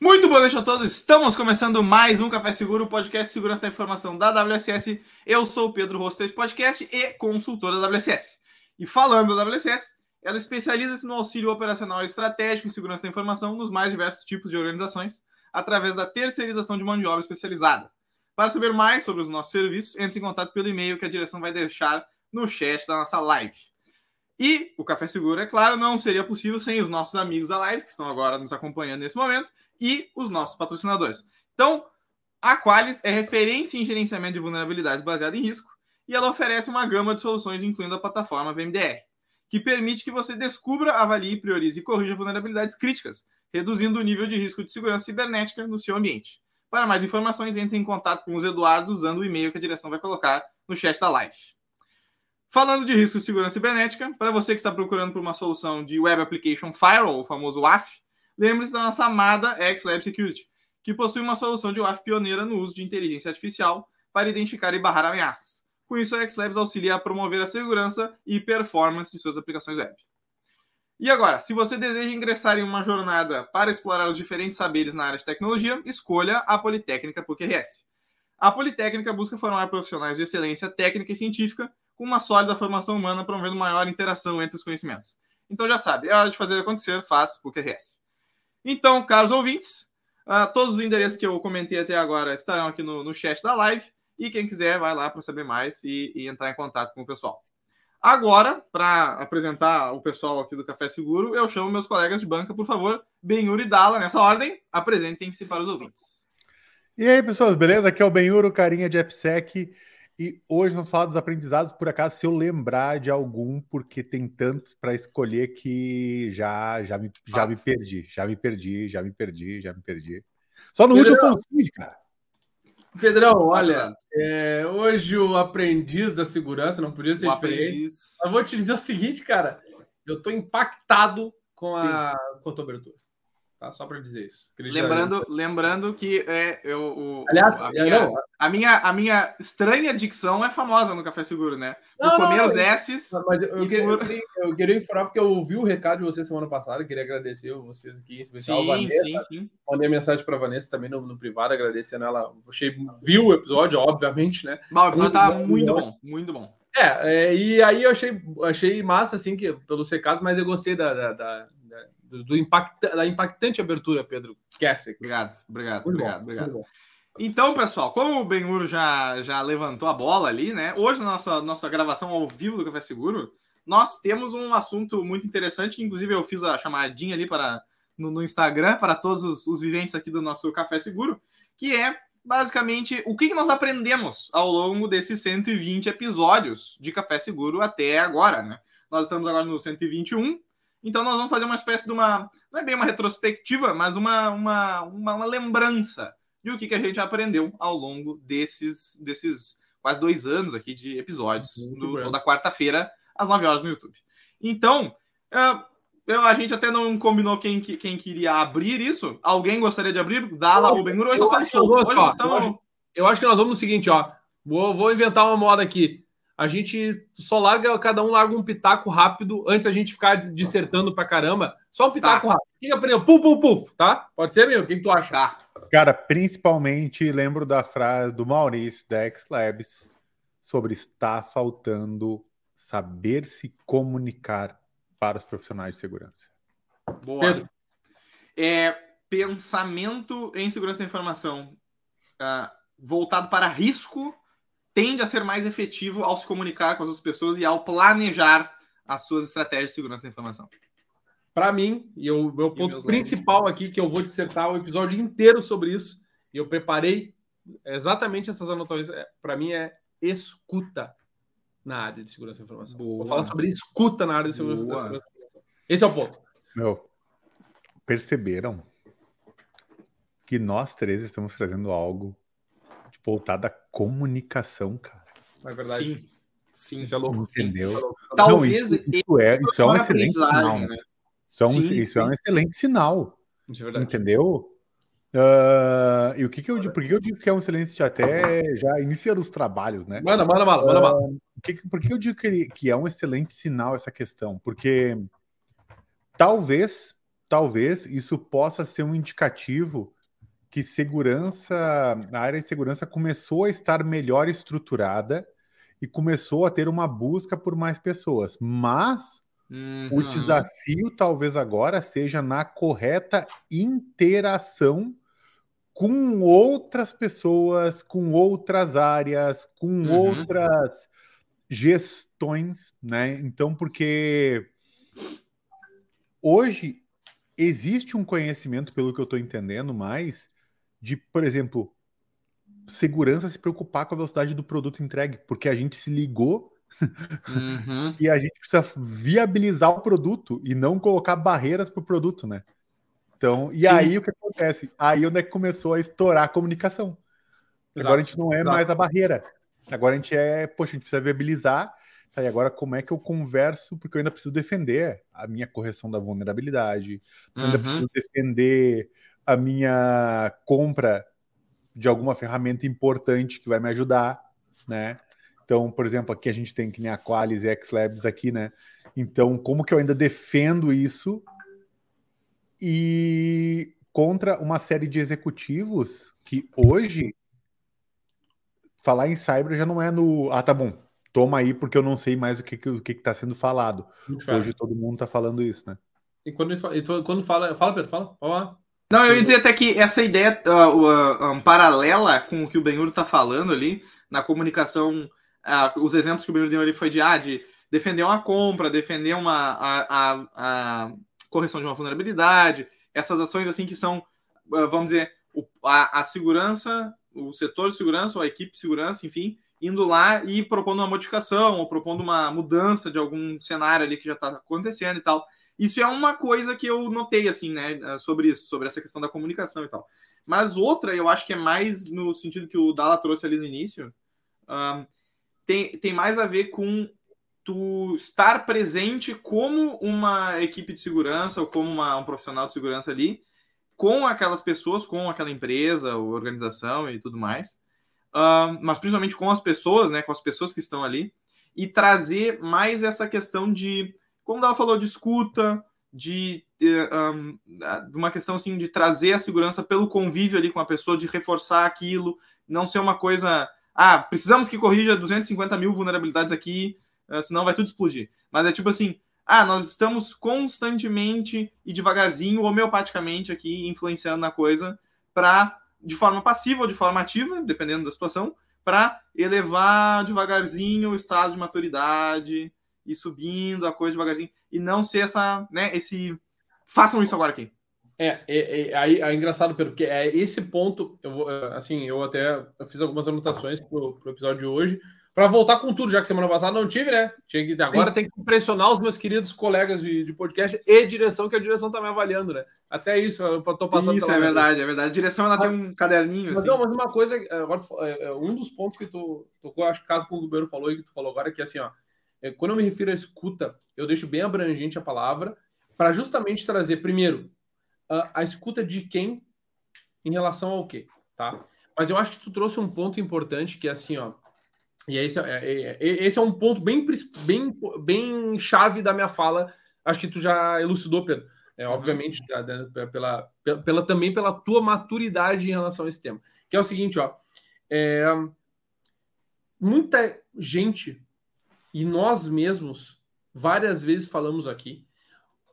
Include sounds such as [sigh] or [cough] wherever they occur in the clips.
Muito boa noite a todos. Estamos começando mais um Café Seguro, podcast de segurança da informação da WSS. Eu sou o Pedro Rosto podcast e consultor da WSS. E falando da WSS, ela especializa-se no auxílio operacional estratégico em segurança da informação nos mais diversos tipos de organizações, através da terceirização de mão de obra especializada. Para saber mais sobre os nossos serviços, entre em contato pelo e-mail que a direção vai deixar no chat da nossa live. E o Café Seguro, é claro, não seria possível sem os nossos amigos da live, que estão agora nos acompanhando nesse momento, e os nossos patrocinadores. Então, a Qualis é referência em gerenciamento de vulnerabilidades baseada em risco e ela oferece uma gama de soluções, incluindo a plataforma VMDR, que permite que você descubra, avalie, priorize e corrija vulnerabilidades críticas, reduzindo o nível de risco de segurança cibernética no seu ambiente. Para mais informações, entre em contato com os Eduardo usando o e-mail que a direção vai colocar no chat da live. Falando de risco de segurança cibernética, para você que está procurando por uma solução de Web Application Firewall, o famoso WAF, lembre-se da nossa amada XLab Security, que possui uma solução de WAF pioneira no uso de inteligência artificial para identificar e barrar ameaças. Com isso, a XLabs auxilia a promover a segurança e performance de suas aplicações web. E agora, se você deseja ingressar em uma jornada para explorar os diferentes saberes na área de tecnologia, escolha a Politécnica PUC-RS. A Politécnica busca formar profissionais de excelência técnica e científica com uma sólida formação humana, promovendo maior interação entre os conhecimentos. Então já sabe, é hora de fazer acontecer, faz PUC-RS. Então, caros ouvintes, uh, todos os endereços que eu comentei até agora estarão aqui no, no chat da live. E quem quiser, vai lá para saber mais e, e, entrar em contato com o pessoal. Agora, para apresentar o pessoal aqui do Café Seguro, eu chamo meus colegas de banca, por favor, Benhur e Dala, nessa ordem, apresentem-se para os ouvintes. E aí, pessoas, beleza? Aqui é o Benhur, carinha de AppSec. E hoje vamos falar dos aprendizados, por acaso, se eu lembrar de algum, porque tem tantos para escolher que já, já, me, já me perdi, já me perdi, já me perdi, já me perdi. Só no Pedrão, último foi o 15, cara. Pedrão, olha, é, hoje o aprendiz da segurança não podia ser o diferente. Aprendiz... Eu vou te dizer o seguinte, cara, eu tô impactado com a, com a tua abertura. Tá? Só para dizer isso. Lembrando, lembrando que é, eu, o, Aliás, a, minha, não, a, minha, a minha estranha dicção é famosa no Café Seguro, né? Por comer não, os S's. Mas eu, queria, por... eu, queria, informar porque eu ouvi o recado de vocês semana passada. Queria agradecer vocês aqui, em especial sim, Vanessa. Sim, sim. Mandei mensagem para Vanessa também no, no, privado, agradecendo ela. Achei, viu o episódio, obviamente, né? Bom, o episódio tá muito bom, muito bom. É, é, e aí eu achei, achei massa, assim, que, pelos recados, mas eu gostei da, da, da do, do da impactante abertura, Pedro Kessek. Obrigado, obrigado, muito obrigado, bom, obrigado. Então, pessoal, como o Benhur já, já levantou a bola ali, né? Hoje, na nossa, nossa gravação ao vivo do Café Seguro, nós temos um assunto muito interessante, que inclusive eu fiz a chamadinha ali para, no, no Instagram para todos os, os, viventes aqui do nosso Café Seguro, que é basicamente o que, que nós aprendemos ao longo desses 120 episódios de Café Seguro até agora, né? Nós estamos agora no 121, então nós vamos fazer uma espécie de uma, não é bem uma retrospectiva, mas uma, uma, uma, uma lembrança de o que, que a gente aprendeu ao longo desses, desses quase dois anos aqui de episódios, no, toda quarta-feira, às 9 horas no YouTube. Então, uh, eu, a gente até não combinou quem, quem queria abrir isso. Alguém gostaria de abrir? Dala ou Ben Hoje nós estamos Hoje nós estamos... Eu acho, eu acho que nós vamos no seguinte, ó. Vou, vou inventar uma moda aqui a gente só larga, cada um larga um pitaco rápido antes a gente ficar dissertando pra caramba. Só um pitaco tá. rápido. Quem aprendeu? Puf, puf, puf, tá? Pode ser, meu? O que, que tu acha? Tá. Cara, principalmente lembro da frase do Maurício da X Labs sobre está faltando saber se comunicar para os profissionais de segurança. Boa. Pedro. É, pensamento em segurança da informação uh, voltado para risco tende a ser mais efetivo ao se comunicar com as outras pessoas e ao planejar as suas estratégias de segurança da informação. Para mim, e o meu ponto principal aqui, que eu vou dissertar o episódio inteiro sobre isso, e eu preparei exatamente essas anotações, é, para mim é escuta na área de segurança da informação. Boa. Vou falar sobre escuta na área de segurança, da informação. Esse é o ponto. Meu, perceberam que nós três estamos trazendo algo voltada à comunicação, cara. É verdade. Sim. Sim, isso é louco. Entendeu? Sim. Talvez Não, isso, isso, é, isso é um excelente sinal. Né? Isso, é um, sim, isso sim. é um excelente sinal. É entendeu? Uh, e o que, que eu digo? Por que eu digo que é um excelente até já inicia os trabalhos, né? Manda, manda, manda, manda, manda. Uh, que, por que eu digo que, ele, que é um excelente sinal essa questão? Porque talvez talvez isso possa ser um indicativo que segurança, a área de segurança começou a estar melhor estruturada e começou a ter uma busca por mais pessoas. Mas uhum. o desafio talvez agora seja na correta interação com outras pessoas, com outras áreas, com uhum. outras gestões, né? Então, porque hoje existe um conhecimento, pelo que eu estou entendendo mais, de, por exemplo, segurança se preocupar com a velocidade do produto entregue, porque a gente se ligou uhum. [laughs] e a gente precisa viabilizar o produto e não colocar barreiras para o produto, né? Então, e Sim. aí o que acontece? Aí onde é que começou a estourar a comunicação. Exato. Agora a gente não é Exato. mais a barreira. Agora a gente é, poxa, a gente precisa viabilizar. Tá, e agora como é que eu converso? Porque eu ainda preciso defender a minha correção da vulnerabilidade, uhum. ainda preciso defender a minha compra de alguma ferramenta importante que vai me ajudar, né? Então, por exemplo, aqui a gente tem que nem a Qualis e Xlabs aqui, né? Então, como que eu ainda defendo isso e contra uma série de executivos que hoje falar em cyber já não é no ah, tá bom, toma aí porque eu não sei mais o que o que está sendo falado. Hoje todo mundo está falando isso, né? E quando, e quando fala, fala Pedro, fala, fala. Não, eu ia dizer até que essa ideia uh, uh, um, paralela com o que o Benhur está falando ali, na comunicação, uh, os exemplos que o Benhur deu ali foi de, ah, de defender uma compra, defender uma, a, a, a correção de uma vulnerabilidade, essas ações assim que são, vamos dizer, o, a, a, segurança, o setor de segurança ou a equipe de segurança, enfim, indo lá e propondo uma modificação ou propondo uma mudança de algum cenário ali que já está acontecendo e tal. Isso é uma coisa que eu notei, assim, né, eh, sobre isso, sobre essa questão da comunicação e tal. Mas outra, eu acho que é mais no sentido que o Dala trouxe ali no início, um, tem, tem mais a ver com tu estar presente como uma equipe de segurança ou como uma, um profissional de segurança ali, com aquelas pessoas, com aquela empresa, ou organização e tudo mais, um, mas principalmente com as pessoas, né, com as pessoas que estão ali, e trazer mais essa questão de como ela falou, de escuta, de, um, uma questão assim de trazer a segurança pelo convívio ali com a pessoa, de reforçar aquilo, não ser uma coisa, ah, precisamos que corrija 250 mil vulnerabilidades aqui, uh, senão vai tudo explodir. Mas é tipo assim, ah, nós estamos constantemente e devagarzinho, homeopaticamente aqui, influenciando na coisa, para, de forma passiva ou de forma ativa, dependendo da situação, para elevar devagarzinho o estado de maturidade, ir subindo a coisa devagarzinho e não ser essa, né, esse façam isso agora aqui. É, é, é aí é, engraçado, Pedro, porque é esse ponto, eu vou, é, assim, eu até eu fiz algumas anotações pro, pro episódio de hoje, para voltar com tudo, já que semana passada não tive, né? Tinha que, agora Sim. tem que impressionar os meus queridos colegas de, de, podcast e direção, que a direção tá me avaliando, né? Até isso, eu tô passando. Isso é verdade, é verdade. A direção ela mas, tem um caderninho. Mas, assim. não, mas uma coisa, agora, um dos pontos que tu tocou, acho que caso com o Ribeiro falou e que tu falou agora, que assim, ó, é, quando eu me refiro à escuta, eu deixo bem abrangente a palavra para justamente trazer, primeiro, a, a, escuta de quem em relação ao quê, tá? Mas eu acho que tu trouxe um ponto importante que é assim, ó. E esse é, é, é, esse é um ponto bem, bem, bem chave da minha fala. Acho que tu já elucidou, Pedro. É, obviamente, tá, né, pela, pela, pela, também pela tua maturidade em relação a esse tema. Que é o seguinte, ó. É, muita gente e nós mesmos várias vezes falamos aqui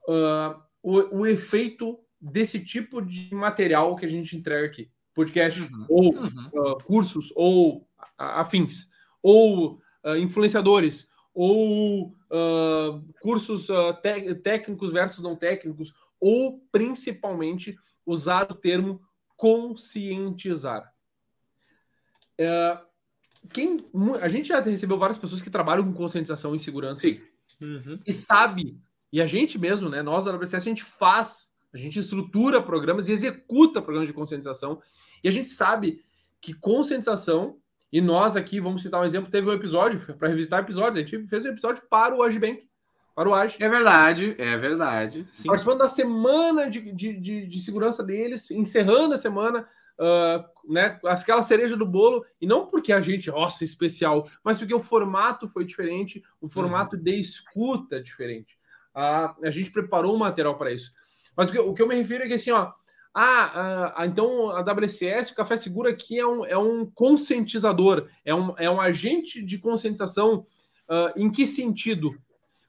uh, o, o, efeito desse tipo de material que a gente entrega aqui, podcast uhum. ou uhum. Uh, cursos ou afins ou uh, influenciadores ou cursos técnicos versus não técnicos ou principalmente usar o termo conscientizar. Uh, quem a gente já recebeu várias pessoas que trabalham com conscientização em segurança uhum. e sabe, e a gente mesmo, né, nós da WCS, a gente faz, a gente estrutura programas e executa programas de conscientização, e a gente sabe que conscientização, e nós aqui, vamos citar um exemplo, teve um episódio, para revisitar episódios, a gente fez um episódio para o Agibank, para o Age. É verdade, é verdade. Sim. Participando da semana de, de, de, de segurança deles, encerrando a semana, uh, né, aquela cereja do bolo, e não porque a gente, nossa, especial, mas porque o formato foi diferente, o formato uhum. de escuta é diferente. Uh, a gente preparou um material para isso. Mas o que, o que eu me refiro é que assim, ó, ah, ah, então a WCS, o Café Seguro aqui é um, é um conscientizador, é um, é um agente de conscientização. Uh, em que sentido?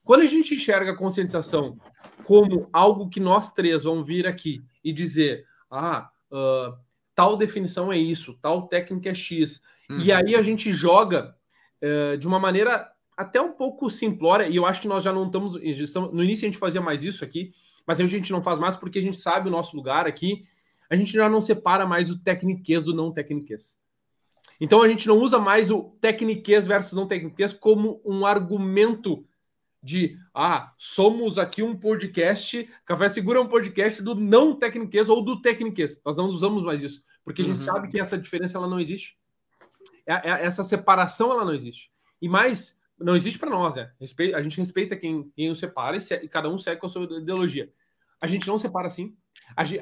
Quando a gente enxerga a conscientização como algo que nós três vamos vir aqui e dizer, ah, uh, tal definição é isso, tal técnica é X, uhum. e aí a gente joga uh, de uma maneira até um pouco simplória, e eu acho que nós já não estamos, estamos. No início a gente fazia mais isso aqui, mas a gente não faz mais porque a gente sabe o nosso lugar aqui. A gente já não separa mais o tecniquez do não tecniquez. Então a gente não usa mais o tecniquez versus não tecniquez como um argumento de ah, somos aqui um podcast, Café Segura é um podcast do não tecniquez ou do tecniquez. Nós não usamos mais isso, porque a gente uhum. sabe que essa diferença ela não existe. É, é, essa separação ela não existe. E mais, não existe para nós, né? A gente respeita quem, quem o separa e, e cada um segue com a sua ideologia. A gente não separa assim.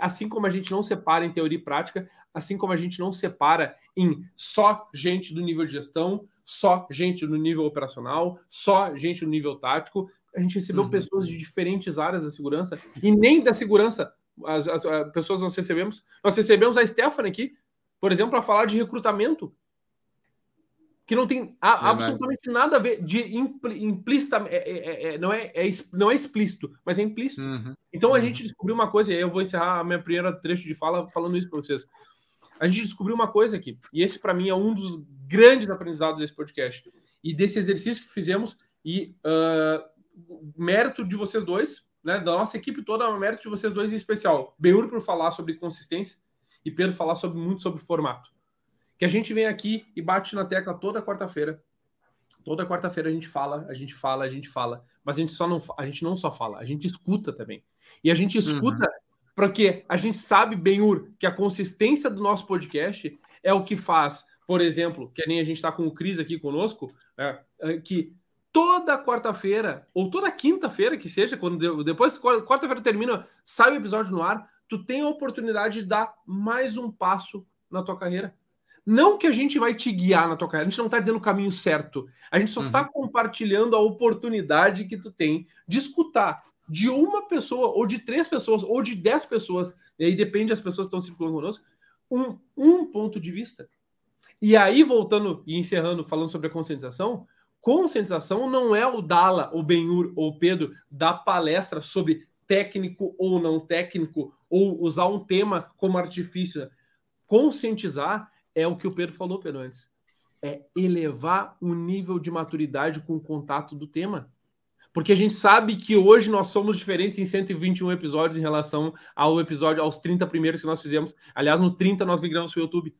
Assim como a gente não separa em teoria e prática, assim como a gente não separa em só gente do nível de gestão, só gente no nível operacional, só gente no nível tático. A gente recebeu uhum. pessoas de diferentes áreas da segurança e nem da segurança. As, as, as pessoas nós recebemos. Nós recebemos a Stephanie aqui, por exemplo, para falar de recrutamento. Que não tem a, absolutamente nada a ver de implícita. É, é, é, é, não, é, é, não é explícito, mas é implícito. Uhum. Então a uhum. gente descobriu uma coisa, e aí eu vou encerrar a minha primeira trecho de fala falando isso para vocês a gente descobriu uma coisa aqui, e esse para mim é um dos grandes aprendizados desse podcast e desse exercício que fizemos e uh, mérito de vocês dois, né, da nossa equipe toda, mérito de vocês dois em especial. Beur por falar sobre consistência e Pedro falar sobre muito sobre formato. Que a gente vem aqui e bate na tecla toda quarta-feira. Toda quarta-feira a gente fala, a gente fala, a gente fala, mas a gente só não a gente não só fala, a gente escuta também. E a gente escuta uhum porque a gente sabe, Benhur, que a consistência do nosso podcast é o que faz, por exemplo, que nem a gente está com o Cris aqui conosco, é, é, que toda quarta-feira, ou toda quinta-feira que seja, quando depois quarta-feira termina, sai o episódio no ar, tu tem a oportunidade de dar mais um passo na tua carreira. Não que a gente vai te guiar na tua carreira, a gente não está dizendo o caminho certo. A gente só está uhum. compartilhando a oportunidade que tu tem de escutar de uma pessoa, ou de três pessoas, ou de dez pessoas, e aí depende das pessoas que estão circulando conosco, um, um ponto de vista. E aí, voltando e encerrando, falando sobre a conscientização, conscientização não é o Dala, o Benhur ou o Pedro dar palestra sobre técnico ou não técnico, ou usar um tema como artifício. Conscientizar é o que o Pedro falou, Pedro, antes. É elevar o nível de maturidade com o contato do tema porque a gente sabe que hoje nós somos diferentes em 121 episódios em relação ao episódio, aos 30 primeiros que nós fizemos. Aliás, no 30 nós migramos para o YouTube.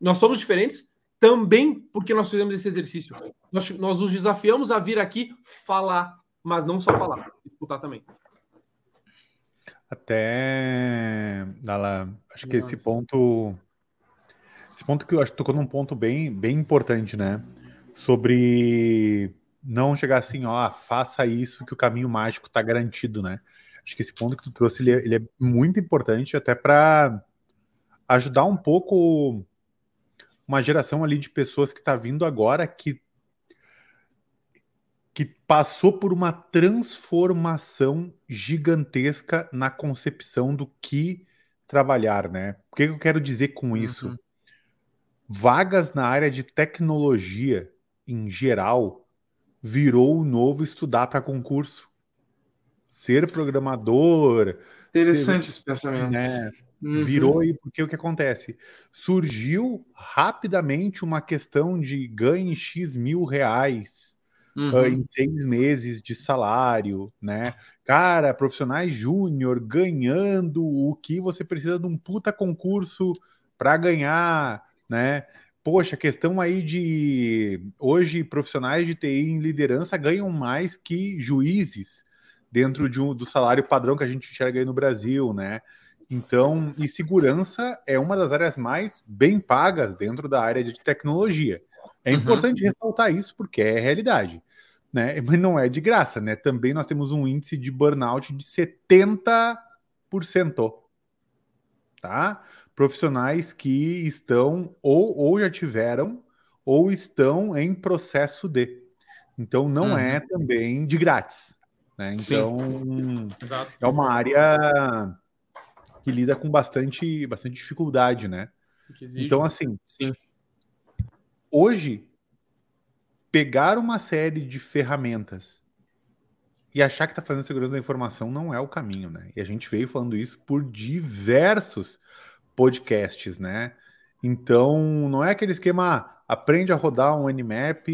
Nós somos diferentes também porque nós fizemos esse exercício. Nós, nós nos desafiamos a vir aqui falar, mas não só falar, escutar também. Até, Dala, acho que esse ponto, esse ponto que eu acho que tocou num ponto bem, bem importante, né? Sobre não chegar assim, ó, faça isso que o caminho mágico está garantido, né? Acho que esse ponto que tu trouxe ele é, ele é muito importante até para ajudar um pouco uma geração ali de pessoas que está vindo agora que que passou por uma transformação gigantesca na concepção do que trabalhar, né? O que eu quero dizer com isso? Uhum. Vagas na área de tecnologia em geral virou o novo estudar para concurso. Ser programador. Interessante ser, esse pensamento. Né, uhum. Virou aí, porque o que acontece? Surgiu rapidamente uma questão de ganhe X mil reais. Uhum. Uh, em seis meses de salário, né? Cara, profissionais júnior ganhando o que você precisa de um puta concurso para ganhar, né? Poxa, questão aí de hoje profissionais de TI em liderança ganham mais que juízes dentro de um, do salário padrão que a gente enxerga aí no Brasil, né? Então, e segurança é uma das áreas mais bem pagas dentro da área de tecnologia. É uhum. importante ressaltar isso porque é realidade, né? [laughs] Mas não é de graça, né? Também nós temos um índice de burnout de 70%, tá? Profissionais que estão ou, ou já tiveram ou estão em processo de. Então não é uhum. é também de grátis. Né? Então é uma área que lida com bastante, bastante dificuldade, né? Então, assim, Sim. hoje, pegar uma série de ferramentas e achar que está fazendo segurança da informação não é o caminho, né? E a gente veio falando isso por diversos podcasts, né? Então, não é aquele esquema, ah, aprende a rodar um Nmap,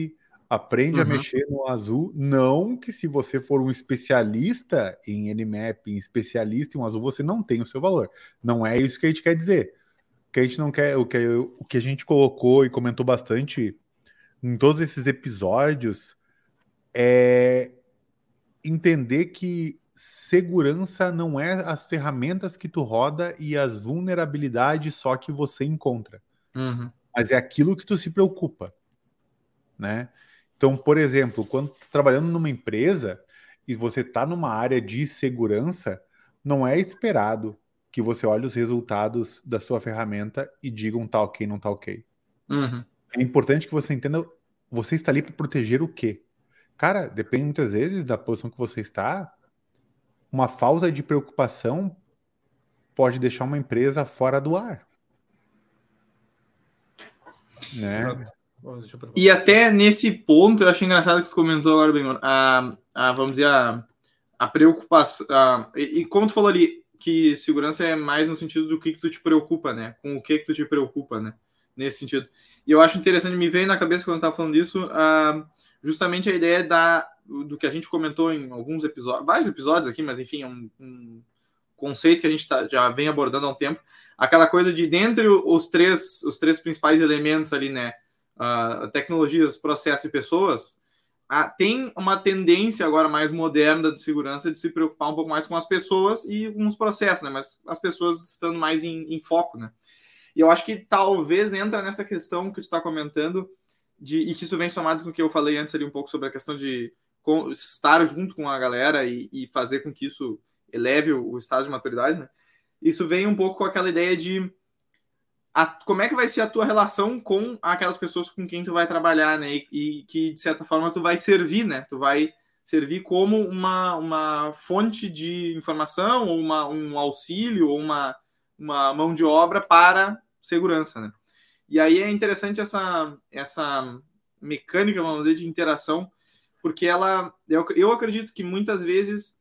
aprende uhum. a mexer no azul. Não que se você for um especialista em Nmap, em especialista em um azul, você não tem o seu valor. Não é isso que a gente quer dizer. O que a gente não quer, o que, o que a gente colocou e comentou bastante em todos esses episódios é entender que segurança não é as ferramentas que tu roda e as vulnerabilidades só que você encontra. Uhum. Mas é aquilo que tu se preocupa, né? Então, por exemplo, quando tá trabalhando numa empresa e você está numa área de segurança, não é esperado que você olhe os resultados da sua ferramenta e diga um tá ok, não tá ok. Uhum. É importante que você entenda, você está ali para proteger o quê? Cara, depende muitas vezes da posição que você está. Uma falta de preocupação pode deixar uma empresa fora do ar. Né? E até nesse ponto, eu achei engraçado que você comentou agora, bem, a, a, vamos dizer, a, a preocupação. A, e, e, como tu falou ali, que segurança é mais no sentido do que, que tu te preocupa, né? Com o que, que tu te preocupa, né? Nesse sentido. E eu acho interessante, me veio na cabeça quando eu estava falando disso, justamente a ideia da, do que a gente comentou em alguns episódios, vários episódios aqui, mas enfim, é um, um conceito que a gente tá, já vem abordando há um tempo. Aquela coisa de, dentre os três, os três principais elementos ali, né? uh, tecnologias, processos e pessoas, uh, tem uma tendência agora mais moderna de segurança de se preocupar um pouco mais com as pessoas e com os processos, né? Mas as pessoas estando mais em, em foco, né? E eu acho que talvez entra nessa questão que tu está comentando, de, e que isso vem somado com o que eu falei antes ali um pouco sobre a questão de com, estar junto com a galera e, e, fazer com que isso eleve o, o estado de maturidade, né? Isso vem um pouco com aquela ideia de a, como é que vai ser a tua relação com aquelas pessoas com quem tu vai trabalhar, né? E, e, que, de certa forma, tu vai servir, né? Tu vai servir como uma, uma fonte de informação, ou uma, um auxílio, ou uma, uma mão de obra para segurança, né? E aí é interessante essa, essa mecânica, vamos dizer, de interação, porque ela, eu, eu acredito que muitas vezes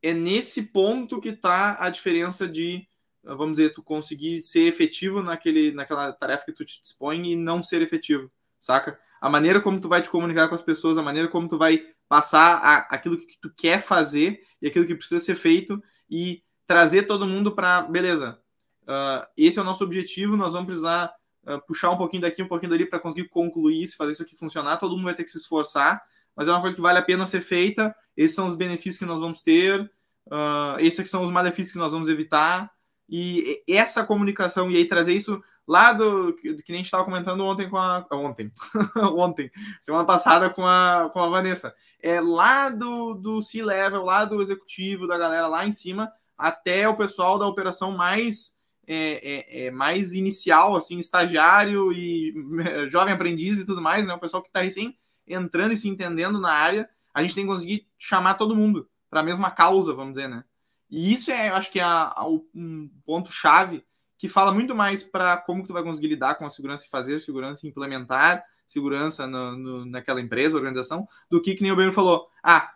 é nesse ponto que está a diferença de vamos dizer, tu conseguir ser efetivo naquele, naquela tarefa que tu te dispõe e não ser efetivo, saca? A maneira como tu vai te comunicar com as pessoas, a maneira como tu vai passar a, aquilo que tu quer fazer e aquilo que precisa ser feito e trazer todo mundo para, beleza, uh, esse é o nosso objetivo, nós vamos precisar uh, puxar um pouquinho daqui, um pouquinho dali para conseguir concluir isso, fazer isso aqui funcionar, todo mundo vai ter que se esforçar, mas é uma coisa que vale a pena ser feita, esses são os benefícios que nós vamos ter, uh, esses são os malefícios que nós vamos evitar, e essa comunicação, e aí trazer isso lá do que, que nem a gente estava comentando ontem com a. Ontem, [laughs] ontem, semana passada com a, com a Vanessa. É lá do, do C-level, lá do executivo, da galera lá em cima, até o pessoal da operação mais. É, é, é mais inicial, assim, estagiário e [laughs] jovem aprendiz e tudo mais, né? O pessoal que está recém entrando e se entendendo na área, a gente tem que conseguir chamar todo mundo para a mesma causa, vamos dizer, né? E isso é, eu acho que é a, a, um ponto chave que fala muito mais para como que tu vai conseguir lidar com a segurança e fazer segurança e implementar segurança no, no, naquela empresa, organização, do que que nem o Bruno falou. Ah,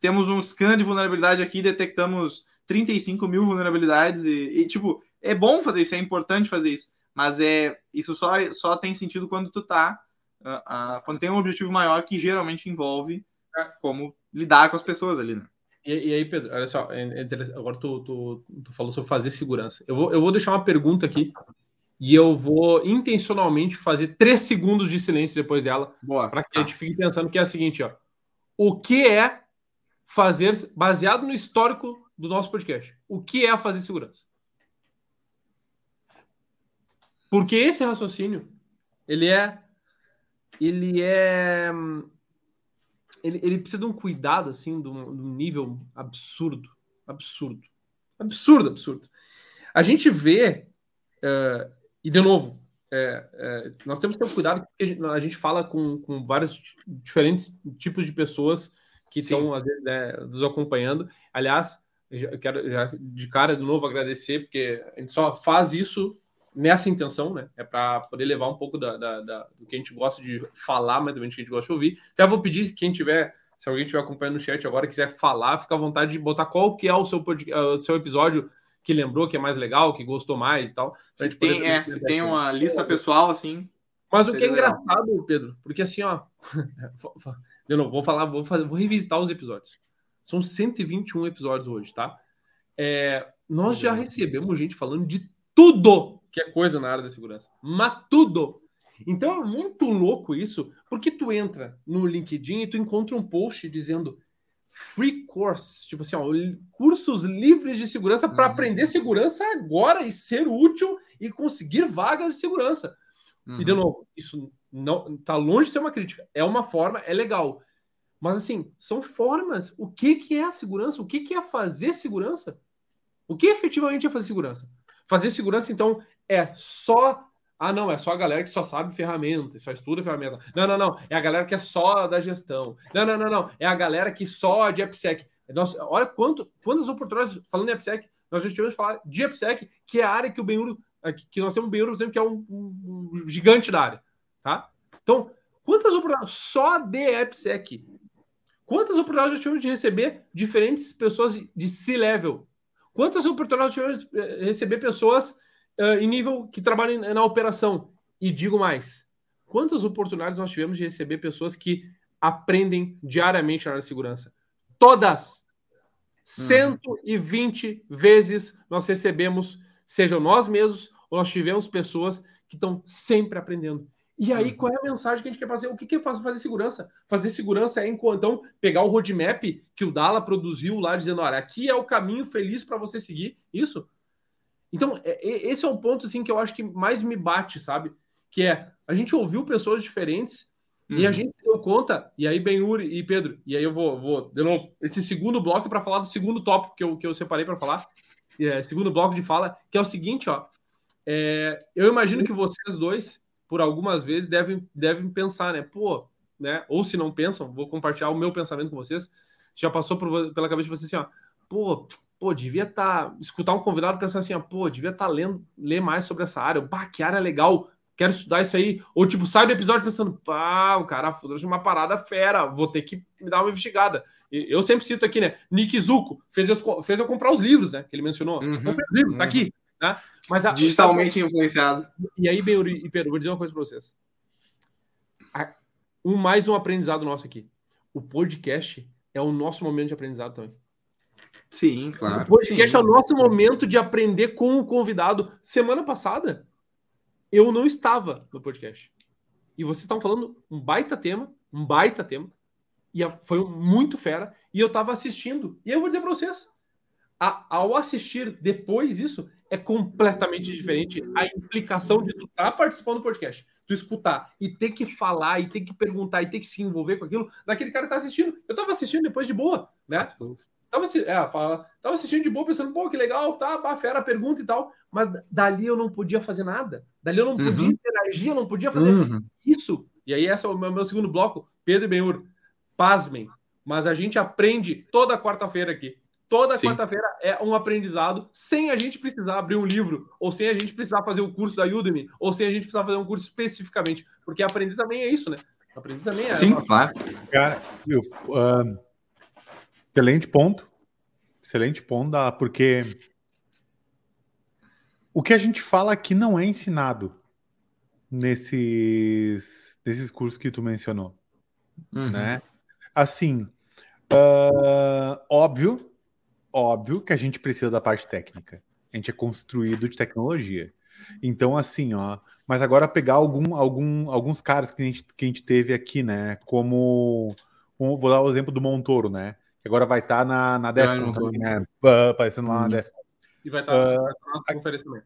temos um scan de vulnerabilidade aqui, detectamos 35 mil vulnerabilidades e, e, tipo, é bom fazer isso, é importante fazer isso, mas é isso só, só tem sentido quando tu tá, uh, uh, quando tem um objetivo maior que geralmente envolve uh, como lidar com as pessoas ali, né? E, e, aí, Pedro, olha só, é, é agora tu, tu, tu, falou sobre fazer segurança. Eu vou, eu vou deixar uma pergunta aqui e eu vou intencionalmente fazer três segundos de silêncio depois dela, para que a gente fique pensando que é a seguinte, ó. O que é fazer, baseado no histórico do nosso podcast, o que é fazer segurança? Porque esse raciocínio, ele é ele é ele, ele precisa de um cuidado, assim, de um, de um nível absurdo. Absurdo. Absurdo, absurdo. A gente vê, uh, e de novo, é, é, nós temos que ter um cuidado porque a gente, a gente fala com, com vários diferentes tipos de pessoas que Sim. estão, às vezes, né, nos acompanhando. Aliás, eu quero já, de cara de novo agradecer, porque a gente só faz isso nessa intenção, né? É para poder levar um pouco da, da, da, do que a gente gosta de falar, mas também do que a gente gosta de ouvir. Até vou pedir quem tiver, se alguém estiver acompanhando no chat agora quiser falar, fica à vontade de botar qual que é o seu, o seu episódio que lembrou que é mais legal, que gostou mais e tal. Se tem, é, se tem uma lista pessoal assim. Mas o que é legal. engraçado, Pedro, porque assim, ó, [laughs] eu não vou falar, vou fazer, vou revisitar os episódios. São 121 episódios hoje, tá? É, nós já recebemos gente falando de tudo que é coisa na área da segurança. Mas tudo! Então é muito louco isso, porque tu entra no LinkedIn e tu encontra um post dizendo free course, tipo assim, ó, cursos livres de segurança para uhum. aprender segurança agora e ser útil e conseguir vagas de segurança. Uhum. E de uhum. novo, isso não tá longe de ser uma crítica, é uma forma, é legal. Mas assim, são formas. O que que é a segurança? O que que é fazer segurança? O que efetivamente é fazer segurança? Fazer segurança então é só ah, não, é só a galera que só sabe ferramenta, só estuda ferramenta. Não, não, não. É a galera que é só da gestão. Não, não, não, não. É a galera que só de AppSec. Nossa, olha quanto, quantas oportunidades, falando em AppSec, nós já tivemos falar de AppSec, que é a área que o Benhuro, que nós temos o Benhuro, por exemplo, que é um, um, um, gigante da área. Tá? Então, quantas oportunidades só de AppSec? Quantas oportunidades já tivemos de receber diferentes pessoas de C-level? Quantas oportunidades tivemos de receber pessoas uh, em nível que trabalham na operação. E digo mais: quantas oportunidades nós tivemos de receber pessoas que aprendem diariamente na área de segurança? Todas! Uhum. 120 vezes nós recebemos, sejam nós mesmos ou nós tivemos pessoas que estão sempre aprendendo. E aí, qual é a mensagem que a gente quer fazer? O que, que é fazer segurança? Fazer segurança é, então, pegar o roadmap que o Dala produziu lá, dizendo: olha, aqui é o caminho feliz para você seguir. Isso? Então, é, é, esse é o ponto assim que eu acho que mais me bate, sabe? Que é a gente ouviu pessoas diferentes uhum. e a uhum. gente se deu conta, e aí Ben Uri e Pedro, e aí eu vou, vou de novo, esse segundo bloco para falar do segundo tópico que eu, que eu separei para falar, é, segundo bloco de fala, que é o seguinte, ó. É, eu imagino que vocês dois, por algumas vezes, devem, devem pensar, né? Pô, né? Ou se não pensam, vou compartilhar o meu pensamento com vocês. Já passou por, pela cabeça de vocês assim, ó. Pô, pô, devia estar. Tá, escutar um convidado pensar assim, pô, devia estar tá lendo, ler mais sobre essa área. Bah, que área legal, quero estudar isso aí. Ou tipo, sai do episódio pensando, pá, o cara trouxe uma parada fera, vou ter que me dar uma investigada. Eu sempre cito aqui, né? Nick Zuko fez eu, fez eu comprar os livros, né? Que ele mencionou. Uhum, Comprei os livros, tá uhum. tá aqui. Né? Mas a, Digitalmente influenciado. E aí, Benhur e Pedro, vou dizer uma coisa para vocês. Um, mais um aprendizado nosso aqui. O podcast é o nosso momento de aprendizado também. Sim, claro. O podcast sim. é o nosso momento de aprender com o convidado. Semana passada, eu não estava no podcast. E vocês estavam falando um baita tema, um baita tema. E foi muito fera. E eu estava assistindo. E eu vou dizer para vocês: a, ao assistir depois isso, é completamente diferente a implicação de tu estar tá participando do podcast, tu escutar e ter que falar, e ter que perguntar, e ter que se envolver com aquilo, daquele cara que tá assistindo. Eu estava assistindo depois de boa, né? Tava, é, fala, tava assistindo de boa, pensando, pô, que legal, tá, pá, fera pergunta e tal. Mas dali eu não podia fazer nada. Dali eu não podia uhum. interagir, eu não podia fazer uhum. isso. E aí, esse é o meu, meu segundo bloco. Pedro e Benhur, pasmem. Mas a gente aprende toda quarta-feira aqui. Toda quarta-feira é um aprendizado sem a gente precisar abrir um livro, ou sem a gente precisar fazer um curso da Udemy, ou sem a gente precisar fazer um curso especificamente. Porque aprender também é isso, né? Aprender também é. Sim, claro. Cara, eu, uh, Excelente ponto. Excelente ponto, porque o que a gente fala aqui não é ensinado nesses, nesses cursos que tu mencionou. Uhum. Né? Assim, uh, óbvio, óbvio que a gente precisa da parte técnica. A gente é construído de tecnologia. Então, assim, ó. Mas agora pegar algum, algum, alguns caras que a, gente, que a gente teve aqui, né? Como. como vou dar o exemplo do Montoro, né? agora vai estar tá na, na Defcon também, né? Aparecendo lá na Defcon. E vai estar tá, uh, na conferência também.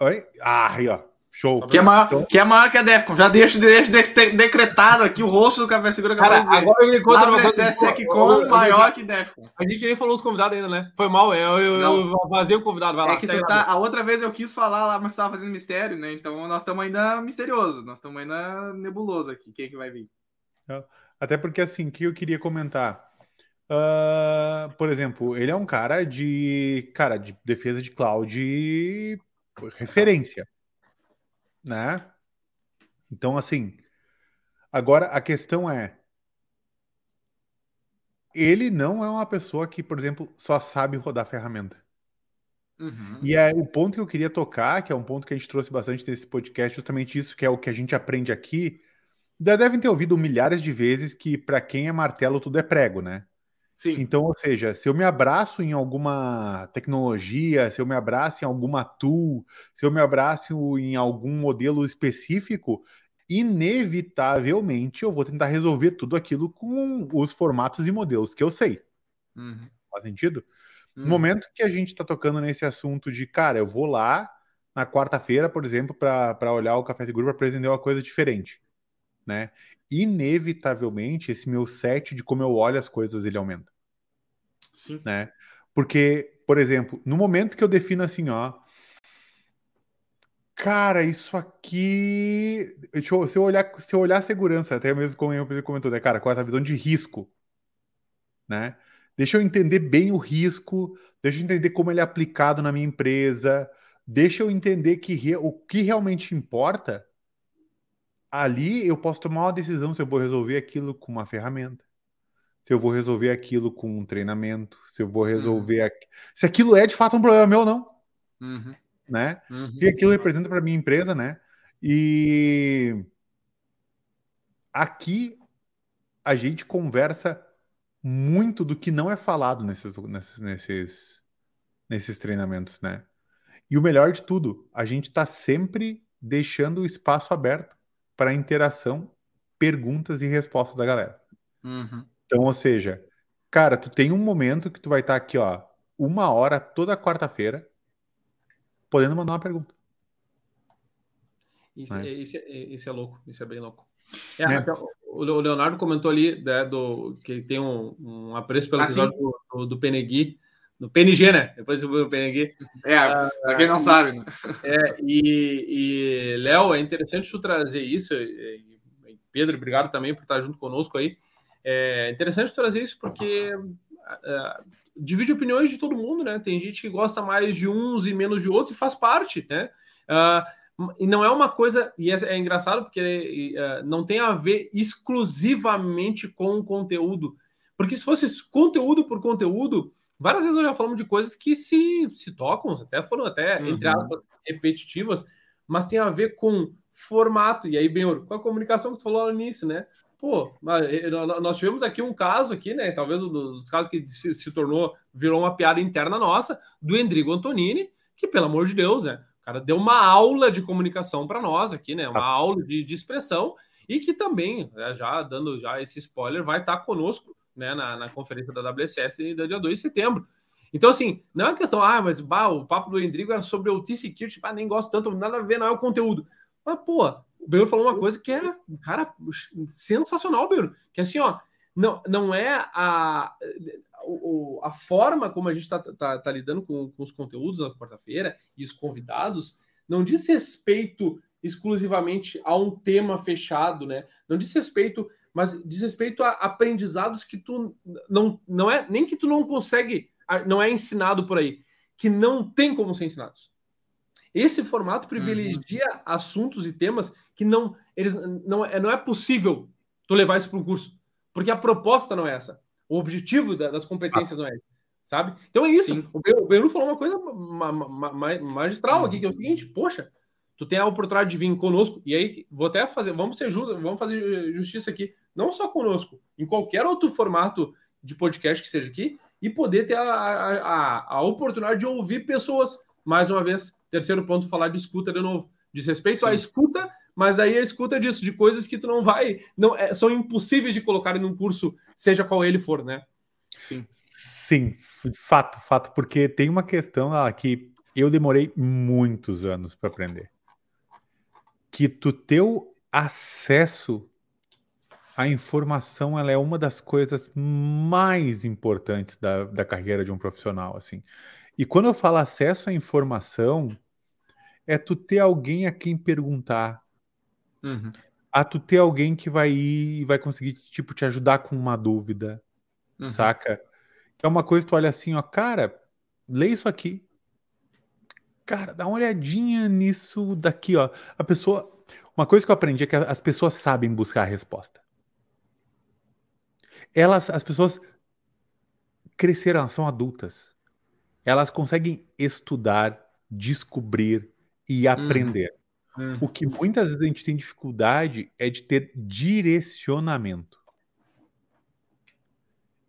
Oi? Ah, aí, ó. Show. Que é, maior, então... que é maior que a Defcon. Já deixo, deixo de, de, decretado aqui o rosto do Café Segura Cara, dizer. agora eu me encontro uma coisa. com maior que Defcon. A gente nem falou os convidados ainda, né? Foi mal, eu, eu, eu vazei o convidado. Vai lá, é que tá, a outra vez eu quis falar lá, mas tava fazendo mistério, né? Então nós estamos ainda misterioso. Nós estamos ainda nebuloso aqui. Quem é que vai vir? Até porque, assim, que eu queria comentar Uh, por exemplo, ele é um cara de, cara, de defesa de cloud referência, né? Então, assim, agora a questão é, ele não é uma pessoa que, por exemplo, só sabe rodar ferramenta. Uhum. E é o ponto que eu queria tocar, que é um ponto que a gente trouxe bastante nesse podcast, justamente isso, que é o que a gente aprende aqui. Já devem ter ouvido milhares de vezes que para quem é martelo tudo é prego, né? Sim. Então, ou seja, se eu me abraço em alguma tecnologia, se eu me abraço em alguma tool, se eu me abraço em algum modelo específico, inevitavelmente eu vou tentar resolver tudo aquilo com os formatos e modelos que eu sei. Uhum. Faz sentido? No uhum. momento que a gente está tocando nesse assunto de, cara, eu vou lá na quarta-feira, por exemplo, para olhar o Café Seguro para aprender uma coisa diferente, né? Inevitavelmente, esse meu set de como eu olho as coisas, ele aumenta. Sim. Né? Porque, por exemplo, no momento que eu defino assim, ó, Cara, isso aqui. Eu, se, eu olhar, se eu olhar a segurança, até mesmo como eu comentou, né, cara, com essa visão de risco, né? Deixa eu entender bem o risco, deixa eu entender como ele é aplicado na minha empresa, deixa eu entender que o que realmente importa. Ali eu posso tomar uma decisão se eu vou resolver aquilo com uma ferramenta, se eu vou resolver aquilo com um treinamento, se eu vou resolver. Uhum. Aqu... Se aquilo é de fato um problema meu ou não. Uhum né? Uhum. O que aquilo representa para minha empresa, né? E aqui a gente conversa muito do que não é falado nesses, nesses, nesses, nesses treinamentos, né? E o melhor de tudo, a gente está sempre deixando o espaço aberto para interação, perguntas e respostas da galera. Uhum. Então, ou seja, cara, tu tem um momento que tu vai estar tá aqui, ó, uma hora toda quarta-feira, podendo mandar uma pergunta. Isso, né? isso, é, isso é louco, isso é bem louco. É, né? o Leonardo comentou ali né, do, que tem um, um apreço pelo ah, episódio do, do, do Penegui, do PNG, né? Depois do PNG. [laughs] É, ah, para quem não e, sabe, né? [laughs] É, e, e Léo, é interessante tu trazer isso. E, Pedro, obrigado também por estar junto conosco aí. É interessante trazer isso porque uh, divide opiniões de todo mundo, né? Tem gente que gosta mais de uns e menos de outros e faz parte, né? Uh, e não é uma coisa, e é, é engraçado porque uh, não tem a ver exclusivamente com o conteúdo. Porque se fosse conteúdo por conteúdo, várias vezes nós já falamos de coisas que se, se tocam, até foram até, uhum. entre aspas, repetitivas, mas tem a ver com formato, e aí, bem, com a comunicação que tu falou no início, né? Pô, eh, nós tivemos aqui um caso aqui, né? Talvez um dos casos que se, se tornou, virou uma piada interna nossa, do Endrigo Antonini, que, pelo amor de Deus, né? O cara deu uma aula de comunicação para nós aqui, né? Uma ah. aula de, de, expressão, e que também, né, já dando já esse spoiler, vai estar conosco né, na, na conferência da WSS do dia 2 de setembro. Então, assim, não é uma questão, ah, mas bah, o papo do Endrigo era sobre o T-Security, ah, nem gosto tanto, nada a ver, não é o conteúdo. Mas, pô, o Beiro falou uma coisa que é, cara, sensacional, Beiro. Que é assim, ó, não, não é a, a, a forma como a gente está tá, tá lidando com, com, os conteúdos na quarta-feira e os convidados, não diz respeito exclusivamente a um tema fechado, né? Não diz respeito, mas diz respeito a aprendizados que tu não, não é nem que tu não consegue, não é ensinado por aí, que não tem como ser ensinados. Esse formato privilegia uhum. assuntos e temas que não eles não é, não é possível tu levar isso para um curso, porque a proposta não é essa. O objetivo da, das competências ah. não é esse, sabe? Então é isso. Sim. O Belu falou uma coisa ma, ma, ma, magistral uhum. aqui, que é o seguinte, poxa, tu tem a oportunidade de vir conosco, e aí vou até fazer, vamos ser justos, vamos fazer justiça aqui, não só conosco, em qualquer outro formato de podcast que seja aqui, e poder ter a, a, a, a oportunidade de ouvir pessoas, mais uma vez, Terceiro ponto, falar de escuta de novo. Diz respeito Sim. à escuta, mas aí a escuta disso, de coisas que tu não vai. não é, São impossíveis de colocar em um curso, seja qual ele for, né? Sim. Sim, fato, fato, porque tem uma questão lá que eu demorei muitos anos para aprender. Que tu teu acesso à informação ela é uma das coisas mais importantes da, da carreira de um profissional, assim. E quando eu falo acesso à informação, é tu ter alguém a quem perguntar. Uhum. A tu ter alguém que vai ir e vai conseguir, tipo, te ajudar com uma dúvida. uhum. saca? Que é uma coisa que tu olha assim, ó, cara, lê isso aqui. Cara, dá uma olhadinha nisso daqui, ó. A pessoa. Uma coisa que eu aprendi é que as pessoas sabem buscar a resposta. Elas, as pessoas cresceram, elas são adultas. Elas conseguem estudar, descobrir e uhum. aprender. Uhum. O que muitas vezes a gente tem dificuldade é de ter direcionamento.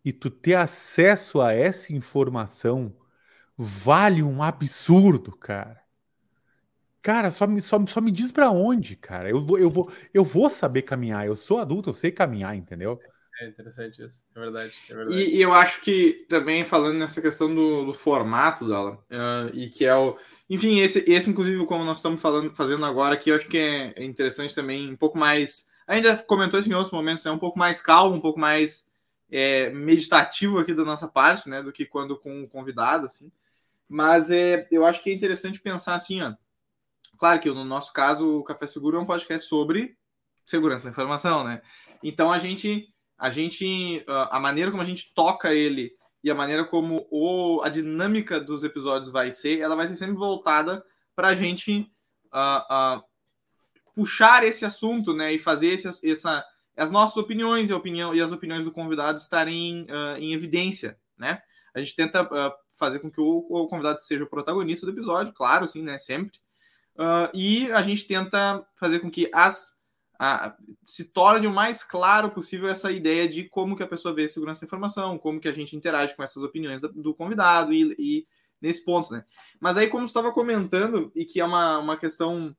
E tu ter acesso a essa informação vale um absurdo, cara. Cara, só me, só, só me diz para onde, cara. Eu vou, eu, vou, eu vou saber caminhar. Eu sou adulto, eu sei caminhar, entendeu? É interessante isso, é verdade. É verdade. E, e, eu acho que também falando nessa questão do, do formato dela, uh, e que é o. Enfim, esse, esse, inclusive, como nós estamos falando, fazendo agora aqui, eu acho que é interessante também, um pouco mais. Ainda comentou isso em outros momentos, né? Um pouco mais calmo, um pouco mais é, meditativo aqui da nossa parte, né? Do que quando com o convidado, assim. Mas é, eu acho que é interessante pensar assim, ó. Claro que no nosso caso, o Café Seguro é um podcast sobre segurança da informação, né? Então a gente a gente, a maneira como a gente toca ele e a maneira como o, a dinâmica dos episódios vai ser, ela vai ser sempre voltada para a gente uh, uh, puxar esse assunto, né, e fazer esse, essa, as nossas opiniões e, opinião, e as opiniões do convidado estarem uh, em evidência, né? A gente tenta fazer com que o, o, convidado seja o protagonista do episódio, claro, assim, né, sempre. e a gente tenta fazer com que as se torne o mais claro possível essa ideia de como que a pessoa vê segurança da informação, como que a gente interage com essas opiniões do convidado e, e nesse ponto, né? Mas aí, como estava comentando, e que é uma, uma questão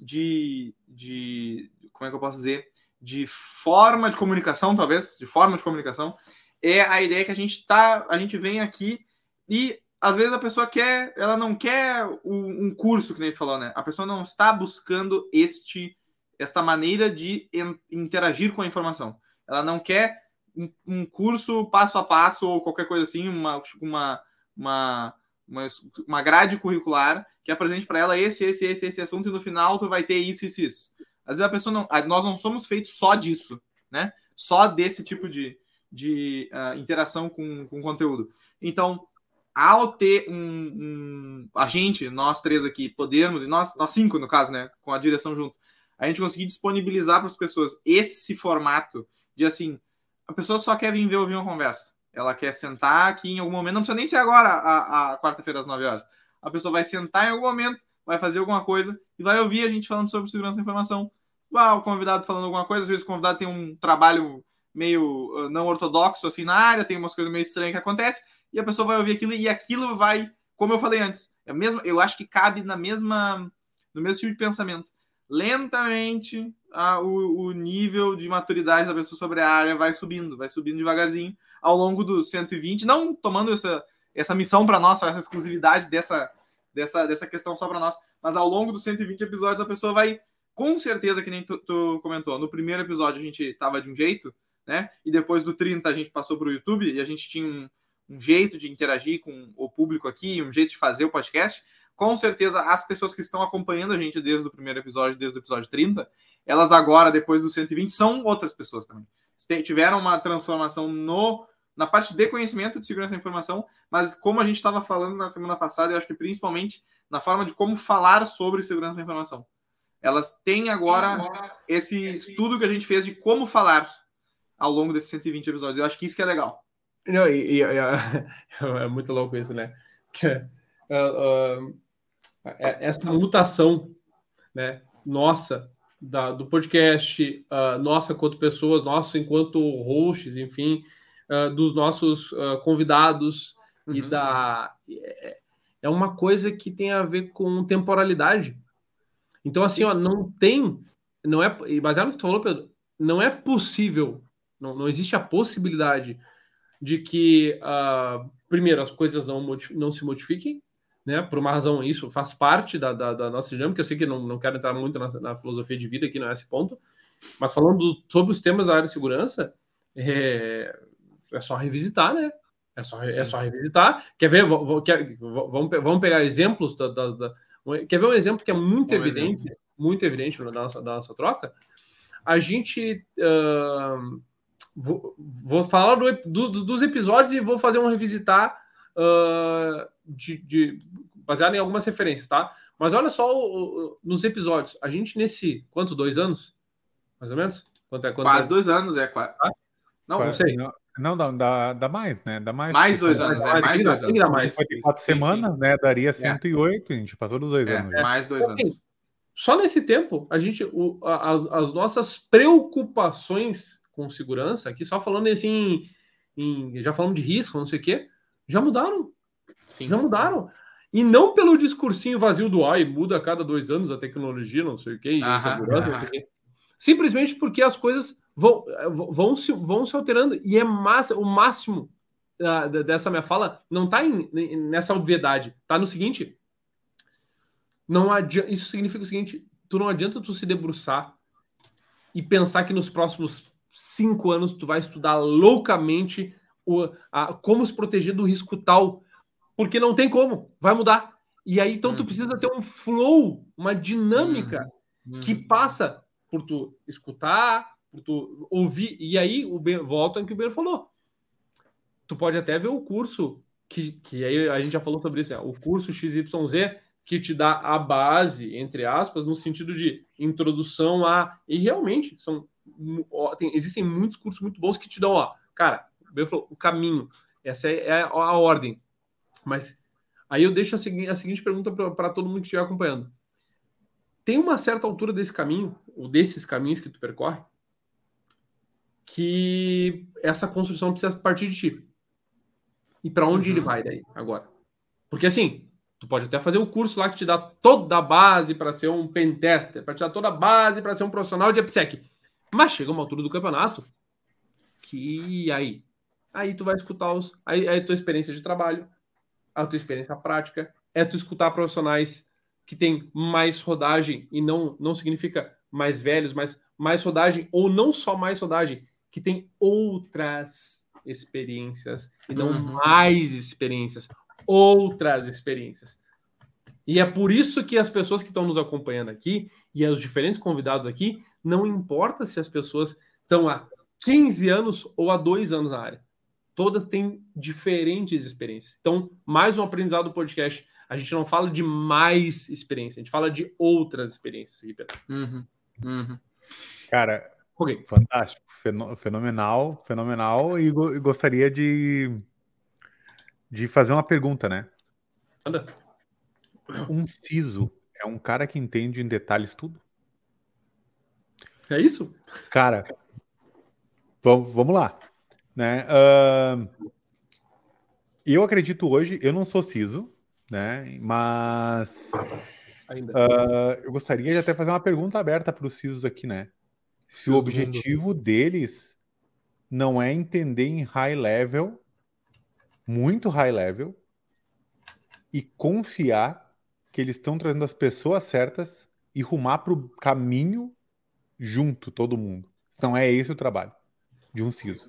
de, de. Como é que eu posso dizer? De forma de comunicação, talvez, de forma de comunicação, é a ideia que a gente tá. A gente vem aqui e às vezes a pessoa quer, ela não quer um, um curso, que nem tu falou, né? A pessoa não está buscando este esta maneira de interagir com a informação. Ela não quer um, um curso passo a passo ou qualquer coisa assim, uma, uma, uma, uma, uma grade curricular que apresente para ela esse, esse, esse, esse assunto e no final tu vai ter isso, isso, isso. Às vezes a pessoa não. Nós não somos feitos só disso, né? Só desse tipo de, de uh, interação com, com conteúdo. Então, ao ter um, um, a gente, nós três aqui, podermos, e nós, nós cinco, no caso, né? Com a direção junto, a gente conseguir disponibilizar para as pessoas esse formato de assim, a pessoa só quer vir ver ouvir uma conversa. Ela quer sentar aqui em algum momento, não precisa nem ser agora, a, a quarta-feira às 9 horas. A pessoa vai sentar em algum momento, vai fazer alguma coisa e vai ouvir a gente falando sobre segurança da informação. Ah, o convidado falando alguma coisa, às vezes o convidado tem um trabalho meio uh, não ortodoxo assim na área, tem umas coisas meio estranhas que acontecem, e a pessoa vai ouvir aquilo e aquilo vai, como eu falei antes, é mesmo, eu acho que cabe na mesma no mesmo tipo de pensamento. Lentamente a, o, o, nível de maturidade da pessoa sobre a área vai subindo, vai subindo devagarzinho ao longo dos 120, não tomando essa, essa missão para nós, essa exclusividade dessa, dessa, dessa questão só para nós, mas ao longo dos 120 episódios a pessoa vai, com certeza, que nem tu, tu comentou, no primeiro episódio a gente tava de um jeito, né? E depois do 30 a gente passou para o YouTube e a gente tinha um, um jeito de interagir com o público aqui, um jeito de fazer o podcast com certeza as pessoas que estão acompanhando a gente desde o primeiro episódio, desde o episódio 30, elas agora, depois do 120, são outras pessoas também. Tiveram uma transformação no, na parte de conhecimento de segurança da informação, mas como a gente estava falando na semana passada, eu acho que principalmente na forma de como falar sobre segurança da informação. Elas têm agora esse, esse estudo que a gente fez de como falar ao longo desses 120 episódios. Eu acho que isso que é legal. Não, e, e, é, [laughs] é, muito louco isso, né? Que, uh, uh, essa mutação né, nossa da, do podcast, uh, nossa enquanto pessoas, nossa enquanto hosts, enfim, dos nossos convidados uhum. e da é, é uma coisa que tem a ver com temporalidade. Então assim, ó, não tem, não é baseado no que tu falou, Pedro, não é possível, não, não existe a possibilidade de que primeiro as coisas não, não se modifiquem né? Por uma razão, isso faz parte da, da, da nossa dinâmica. Eu sei que não, não quero entrar muito na, na filosofia de vida aqui, não é esse ponto, mas falando do, sobre os temas da área de segurança, é, é só revisitar, né? É só, é só revisitar. Quer ver? Quer, vamos, vamos pegar exemplos da, da, da, Quer ver um exemplo que é muito Bom evidente, exemplo. muito evidente na nossa, da nossa troca? A gente. Uh, vou, vou falar do, do, dos episódios e vou fazer um revisitar uh, de, de, baseado em algumas referências, tá? Mas olha só o, o, nos episódios. A gente nesse. Quanto? Dois anos? Mais ou menos? Quanto é, quanto Quase é? dois anos, é. Quase. Ah? Não, não sei. Não, não, dá, dá, dá mais, né? Dá mais. Mais dois anos, é, mais dois anos. Dá mais. quatro semanas, né? Daria 108, é. a gente passou dos dois é, anos. É, mais dois anos. Só nesse tempo, a gente, o, as, as nossas preocupações com segurança, aqui só falando assim, em, já falamos de risco, não sei o quê, já mudaram. Sim. Já mudaram. E não pelo discursinho vazio do ai, muda a cada dois anos a tecnologia, não sei o quê, e segurança, não sei o quê. [laughs] Simplesmente porque as coisas vão, vão, se, vão se alterando. E é massa, o máximo uh, dessa minha fala não está nessa obviedade. Está no seguinte: não adianta, isso significa o seguinte: tu não adianta tu se debruçar e pensar que nos próximos cinco anos tu vai estudar loucamente o, a, como se proteger do risco tal, porque não tem como, vai mudar. E aí então tu uhum. precisa ter um flow, uma dinâmica uhum. que passa por tu escutar, por tu ouvir. E aí o ben, volta em que o Ben falou. Tu pode até ver o curso que, que aí a gente já falou sobre isso, é, o curso XYZ que te dá a base, entre aspas, no sentido de introdução a. E realmente, são tem, existem muitos cursos muito bons que te dão, ó, cara, eu falou, o caminho, essa é, é, a ordem. Mas aí eu deixo a, segui a seguinte pergunta para todo mundo que estiver acompanhando. Tem uma certa altura desse caminho, ou desses caminhos que tu percorre, que essa construção precisa partir de ti. E para onde uhum. ele vai daí, agora? Porque assim, Tu pode até fazer o curso lá que te dá toda a base para ser um pentester, para te dar toda a base para ser um profissional de AppSec. Mas chega uma altura do campeonato que aí, aí tu vai escutar os, aí, aí a tua experiência de trabalho, a tua experiência prática, é tu escutar profissionais que têm mais rodagem e não não significa mais velhos, mas mais rodagem ou não só mais rodagem, que tem outras experiências e não uhum. mais experiências outras experiências. E é por isso que as pessoas que estão nos acompanhando aqui e os diferentes convidados aqui, não importa se as pessoas estão há 15 anos ou há dois anos na área. Todas têm diferentes experiências. Então, mais um aprendizado do podcast. A gente não fala de mais experiência, a gente fala de outras experiências, Pedro. Uhum, uhum. Cara, okay. fantástico, fenomenal, fenomenal. E, go gostaria de de fazer uma pergunta, né? Anda. Um CISO é um cara que entende em detalhes tudo? É isso? Cara, vamos lá. Né? Uh, eu acredito hoje, eu não sou CISO, né? Mas uh, eu gostaria de até fazer uma pergunta aberta para os CISOs aqui, né? Se o objetivo deles não é entender em high level muito high level e confiar que eles estão trazendo as pessoas certas e rumar para o caminho junto, todo mundo. Então é esse o trabalho de um CISO.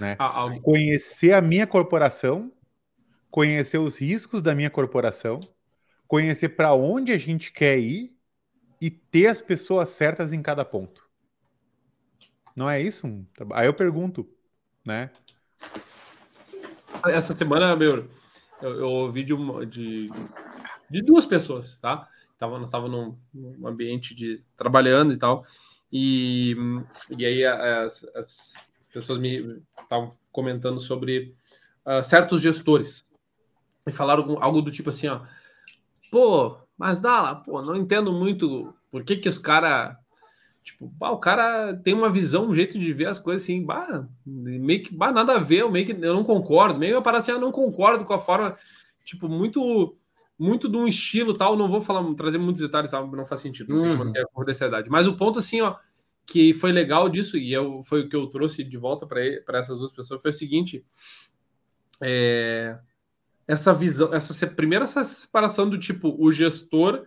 Né? Ah, ah, conhecer a minha corporação, conhecer os riscos da minha corporação, conhecer para onde a gente quer ir e ter as pessoas certas em cada ponto. Não é isso? Aí eu pergunto, né? essa semana, meu, eu, eu ouvi de, uma, de, de duas pessoas, tá? Tava, nós estávamos num, num, ambiente de trabalhando e tal, e, e aí as, as pessoas me estavam comentando sobre uh, certos gestores e falaram algo do tipo assim, ó, pô, mas dá, pô, não entendo muito por que que os caras Tipo, bah, o cara tem uma visão, um jeito de ver as coisas assim, bah, meio que bah, nada a ver, meio que eu não concordo, meio para assim, eu não concordo com a forma, tipo, muito muito de um estilo tal, não vou falar, trazer muitos detalhes, sabe? não faz sentido, uhum. não dessa idade. Mas o ponto assim, ó, que foi legal disso e eu, foi o que eu trouxe de volta para essas duas pessoas foi o seguinte, é, essa visão, essa primeira essa separação do tipo o gestor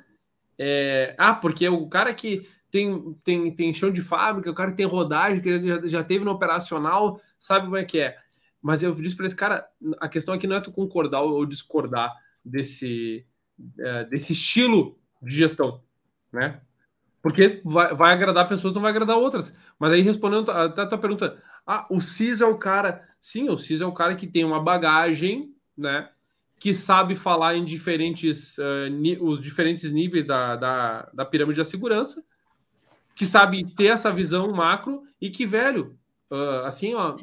é, ah, porque o cara que tem, tem, tem chão de fábrica, o cara que tem rodagem, que já, já teve no operacional, sabe como é que é. Mas eu disse para esse cara, a questão aqui não é tu concordar ou discordar desse, é, desse estilo de gestão, né? Porque vai, vai agradar pessoas, não vai agradar outras. Mas aí respondendo até a tua pergunta, Ah, o CIS é o cara. Sim, o CIS é o cara que tem uma bagagem, né? Que sabe falar em diferentes, uh, os diferentes níveis da, da, da pirâmide da segurança, que sabe ter essa visão macro e que, velho, uh, assim, ó,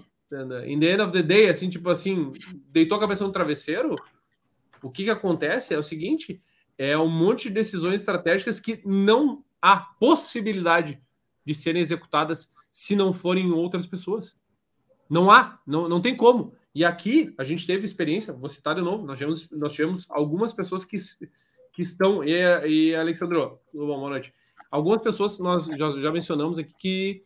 in the end of the day, assim, tipo assim, deitou a cabeça no travesseiro, o que que acontece é o seguinte, é um monte de decisões estratégicas que não há possibilidade de serem executadas se não forem outras pessoas. Não há, não, não tem como. E aqui a gente teve experiência, vou citar de novo, nós tivemos, nós tivemos algumas pessoas que, que estão, e, e Alexandro, boa noite. Algumas pessoas nós já, já mencionamos aqui que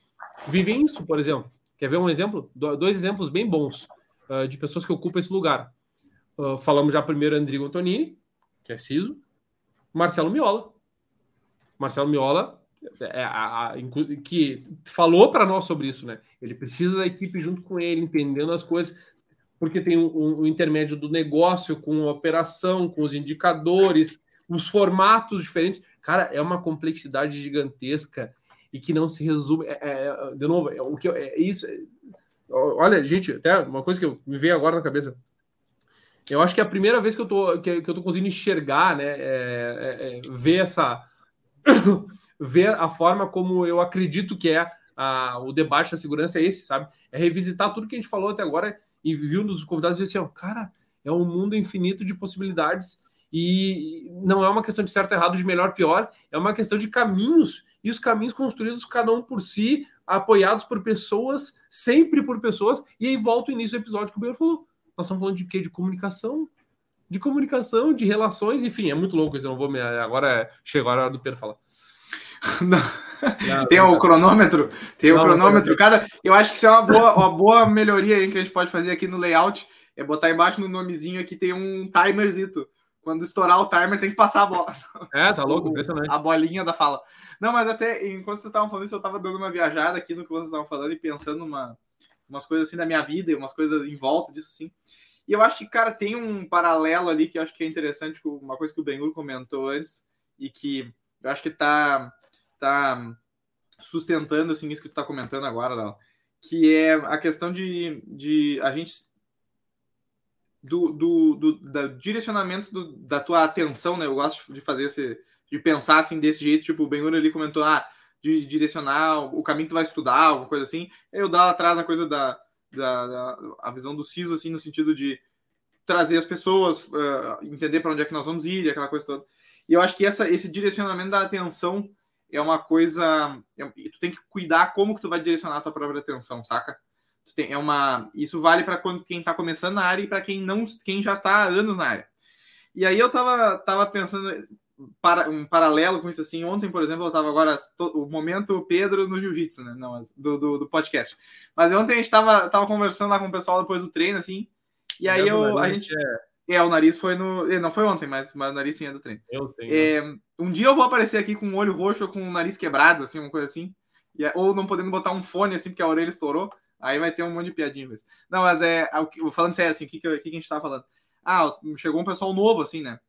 vivem isso, por exemplo. Quer ver um exemplo? Dois exemplos bem bons uh, de pessoas que ocupam esse lugar. Uh, falamos já primeiro Andrigo Antonini, que é CISO, Marcelo Miola. Marcelo Miola, é, a, a, que falou para nós sobre isso, né? Ele precisa da equipe junto com ele, entendendo as coisas, porque tem o um, um intermédio do negócio com a operação, com os indicadores, os formatos diferentes. Cara, é uma complexidade gigantesca e que não se resume. É, é, de novo, é, o que é isso. É, olha, gente, até uma coisa que me veio agora na cabeça. Eu acho que é a primeira vez que eu tô, que, que eu tô conseguindo enxergar, né? É, é, é ver essa. [coughs] ver a forma como eu acredito que é a, o debate da segurança é esse, sabe? É revisitar tudo que a gente falou até agora e viu nos convidados e assim, ó, cara, é um mundo infinito de possibilidades e não é uma questão de certo errado, de melhor pior, é uma questão de caminhos e os caminhos construídos cada um por si, apoiados por pessoas, sempre por pessoas. E aí volta o início do episódio que o Beiro falou. Nós estamos falando de quê? De comunicação. De comunicação, de relações, enfim, é muito louco isso. Eu não vou me. Agora chegou a hora do Pedro falar. [laughs] Não, tem o cronômetro, tem não, o cronômetro. Cara, eu acho que isso é uma boa, uma boa melhoria aí que a gente pode fazer aqui no layout. É botar embaixo no nomezinho aqui tem um timerzito. Quando estourar o timer, tem que passar a bola. É, tá louco, impressionante. A bolinha da fala. Não, mas até enquanto vocês estavam falando isso, eu estava dando uma viajada aqui no que vocês estavam falando e pensando uma, umas coisas assim da minha vida e umas coisas em volta disso assim. E eu acho que, cara, tem um paralelo ali que eu acho que é interessante, uma coisa que o Benhur comentou antes e que eu acho que tá, tá sustentando assim isso que tu tá comentando agora, Dal, que é a questão de, de a gente do, do, do, do direcionamento do, da tua atenção, né? Eu gosto de fazer esse, de pensar assim desse jeito, tipo, o Ben ali comentou, ah, de direcionar o caminho que tu vai estudar, alguma coisa assim. Eu dar atrás a coisa da, da, da, a visão do CISO, assim, no sentido de trazer as pessoas, uh, entender para onde é que nós vamos ir, aquela coisa toda. E eu acho que essa, esse direcionamento da atenção é uma coisa. É, tu tem que cuidar como que tu vai direcionar a tua própria atenção, saca? Tem, é uma, isso vale para quem está começando na área e para quem não, quem já está há anos na área. E aí eu tava, tava pensando, para, um paralelo com isso assim. Ontem, por exemplo, eu estava agora o momento Pedro no jiu-jitsu, né? Não, do, do, do, podcast. Mas ontem a gente estava tava conversando lá com o pessoal depois do treino, assim. E aí eu, a gente. É... é, o nariz foi no. É, não foi ontem, mas, mas o nariz sim é do treino. Eu tenho. É, um dia eu vou aparecer aqui com o olho roxo ou com o nariz quebrado, assim, uma coisa assim. E, é, ou não podendo botar um fone, assim, porque a orelha estourou. Aí vai ter um monte de piadinha. Mas... Não, mas é. Falando sério, assim, o que, que, que a gente tava falando? Ah, chegou um pessoal novo, assim, né?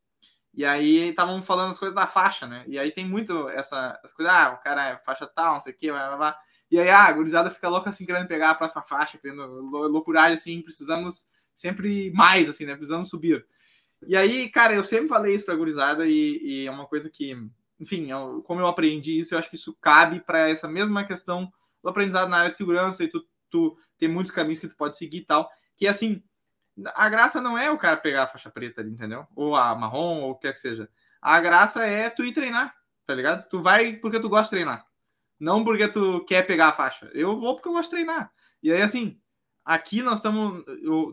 E aí estavam falando as coisas da faixa, né? E aí tem muito essa as coisas, ah, o cara é faixa tal, não sei o quê, blá, blá, blá. E aí ah, a gurizada fica louca assim, querendo pegar a próxima faixa, querendo loucuragem assim, precisamos sempre mais, assim, né? Precisamos subir. E aí, cara, eu sempre falei isso pra gurizada e, e é uma coisa que, enfim, eu, como eu aprendi isso, eu acho que isso cabe para essa mesma questão do aprendizado na área de segurança e tu, tu tem muitos caminhos que tu pode seguir e tal, que assim, a graça não é o cara pegar a faixa preta ali, entendeu? Ou a marrom, ou o que quer que seja. A graça é tu ir treinar, tá ligado? Tu vai porque tu gosta de treinar. Não porque tu quer pegar a faixa. Eu vou porque eu gosto de treinar. E aí, assim, aqui nós estamos.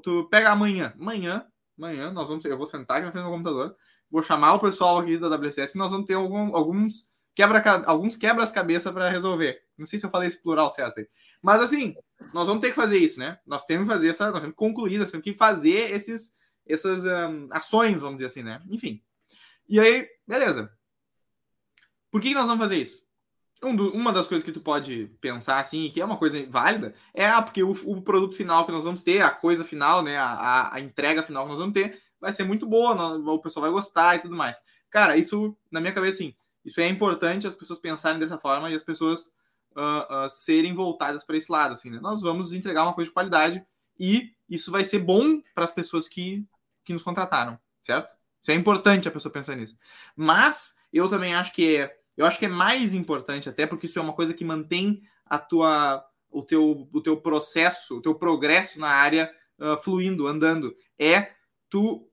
Tu pega amanhã. Amanhã, amanhã, nós vamos. Eu vou sentar aqui na frente do computador. Vou chamar o pessoal aqui da WCS e nós vamos ter algum, alguns quebra alguns quebras-cabeça para resolver. Não sei se eu falei esse plural certo aí. Mas assim, nós vamos ter que fazer isso, né? Nós temos que fazer essa, nós temos que concluir, nós temos que fazer esses, essas um, ações, vamos dizer assim, né? Enfim. E aí, beleza. Por que, nós vamos fazer isso? Um do, uma das coisas que tu pode pensar, assim, que é uma coisa válida, é ah, porque o, o produto final que nós vamos ter, a coisa final, né? A, a, a entrega final que nós vamos ter, vai ser muito boa, o pessoal vai gostar e tudo mais. Cara, isso, na minha cabeça, assim, isso é importante as pessoas pensarem dessa forma e as pessoas uh, uh, serem voltadas para esse lado. Assim, né? Nós vamos entregar uma coisa de qualidade e isso vai ser bom para as pessoas que, que nos contrataram, certo? Isso é importante a pessoa pensar nisso. Mas eu também acho que é, eu acho que é mais importante até porque isso é uma coisa que mantém a tua o teu, o teu processo, o teu progresso na área uh, fluindo, andando. É tu.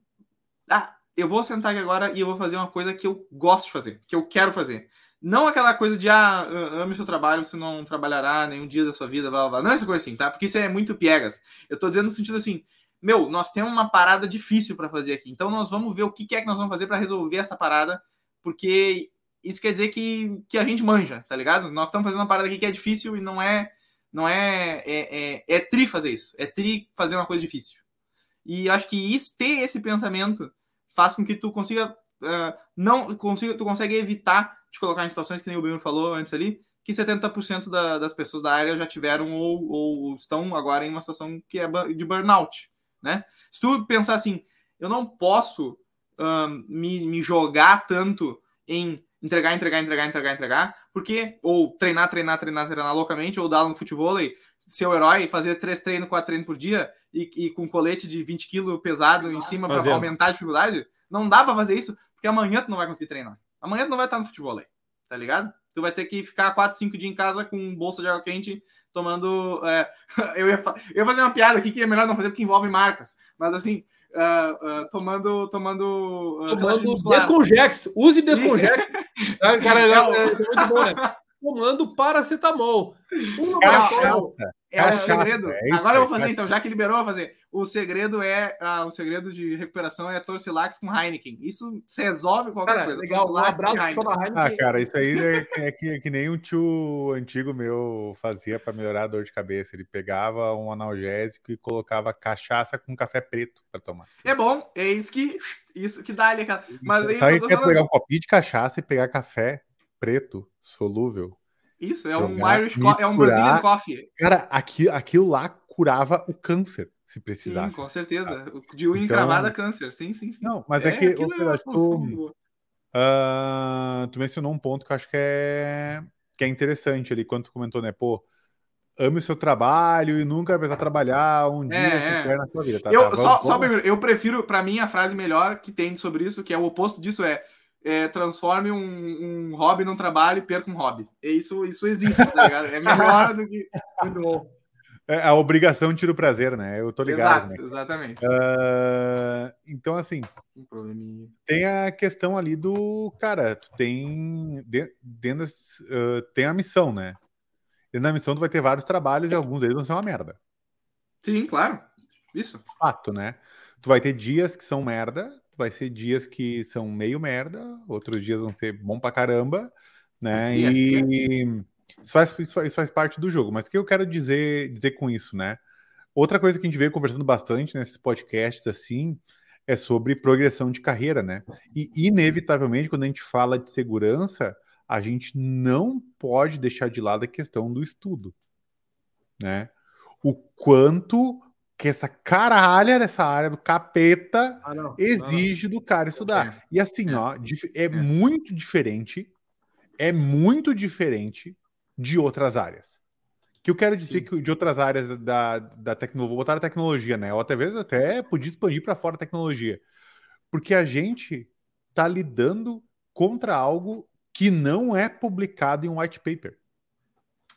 Ah, eu vou sentar aqui agora e eu vou fazer uma coisa que eu gosto de fazer, que eu quero fazer. Não aquela coisa de, ah, ame seu trabalho, você não trabalhará nenhum dia da sua vida, blá, blá, blá. Não é essa coisa assim, tá? Porque isso é muito piegas. Eu tô dizendo no sentido assim, meu, nós temos uma parada difícil para fazer aqui. Então nós vamos ver o que é que nós vamos fazer para resolver essa parada, porque isso quer dizer que, que a gente manja, tá ligado? Nós estamos fazendo uma parada aqui que é difícil e não é não é, é, é, é tri fazer isso, é tri fazer uma coisa difícil. E acho que isso, ter esse pensamento faz com que tu consiga uh, não consiga, tu consegue evitar de colocar em situações que nem o Bruno falou antes ali, que 70% da, das pessoas da área já tiveram ou, ou, estão agora em uma situação que é de burnout, né? Se tu pensar assim, eu não posso uh, me, me jogar tanto em entregar, entregar, entregar, entregar, entregar, porque, ou treinar, treinar, treinar, treinar loucamente, ou dar no futebol, ser o herói, fazer três treinos, quatro treinos por dia e, e com colete de 20 quilos pesado Exato. em cima para aumentar a dificuldade, não dá para fazer isso, porque amanhã tu não vai conseguir treinar. Amanhã tu não vai estar no futebol, tá ligado? Tu vai ter que ficar 4, 5 dias em casa com bolsa de água quente, tomando. É, [laughs] eu, ia eu ia fazer uma piada aqui que é melhor não fazer porque envolve marcas, mas assim, uh, uh, tomando. Tomando. Uh, tomando Descongex. Use [laughs] Descongex. Ah, cara, é, é, muito bom, né? Tomando paracetamol. Uma paracetamol. É o segredo. É Agora eu vou fazer, então, já que liberou, eu vou fazer. O segredo é uh, o segredo de recuperação é Torcilax com Heineken. Isso se resolve qualquer cara, coisa. Legal, um abraço Heineken. Ah, cara, isso aí é, é, que, é que nem um tio antigo meu fazia para melhorar a dor de cabeça. Ele pegava um analgésico e colocava cachaça com café preto para tomar. É bom, é isso que isso que dá ali, cara. Mas aí, Sabe que é pegar um copinho de cachaça e pegar café preto solúvel isso, é um Irish é um Brazilian Coffee. Cara, aqui, aquilo lá curava o câncer, se precisasse. Sim, com certeza. De unha então... encravada câncer, sim, sim, sim. Não, mas é, é que o tu, uh, tu mencionou um ponto que eu acho que é, que é interessante ali, quando tu comentou, né, pô, ame o seu trabalho e nunca vai precisar trabalhar um dia é, é. na sua vida. Tá, eu, tá, só, só eu prefiro, para mim, a frase melhor que tem sobre isso, que é o oposto disso, é é, transforme um, um, hobby num trabalho e perca um hobby. E isso, isso existe, tá ligado? É melhor do que. [laughs] É, a obrigação tira o prazer, né? Eu tô ligado. Exato, né? exatamente. Uh, então, assim, um tem a questão ali do. Cara, tu tem. Dentro uh, tem a missão, né? Dentro da missão, tu vai ter vários trabalhos e alguns deles vão ser uma merda. Sim, claro. Isso. Fato, né? Tu vai ter dias que são merda, vai ser dias que são meio merda, outros dias vão ser bom pra caramba, né? E isso faz, isso faz, isso faz parte do jogo. Mas o que eu quero dizer, dizer com isso, né? Outra coisa que a gente veio conversando bastante nesses podcasts, assim, é sobre progressão de carreira, né? E, inevitavelmente, quando a gente fala de segurança, a gente não pode deixar de lado a questão do estudo, né? O quanto que essa caralha dessa área do capeta ah, não, exige não, do cara estudar. É. E assim, é. ó, é, é, muito diferente, é muito diferente de outras áreas. Que eu quero dizer Sim. que de outras áreas da, da tecnologia, vou botar a tecnologia, né? Ou até vezes até podia expandir para fora a tecnologia. Porque a gente tá lidando contra algo que não é publicado em um white paper.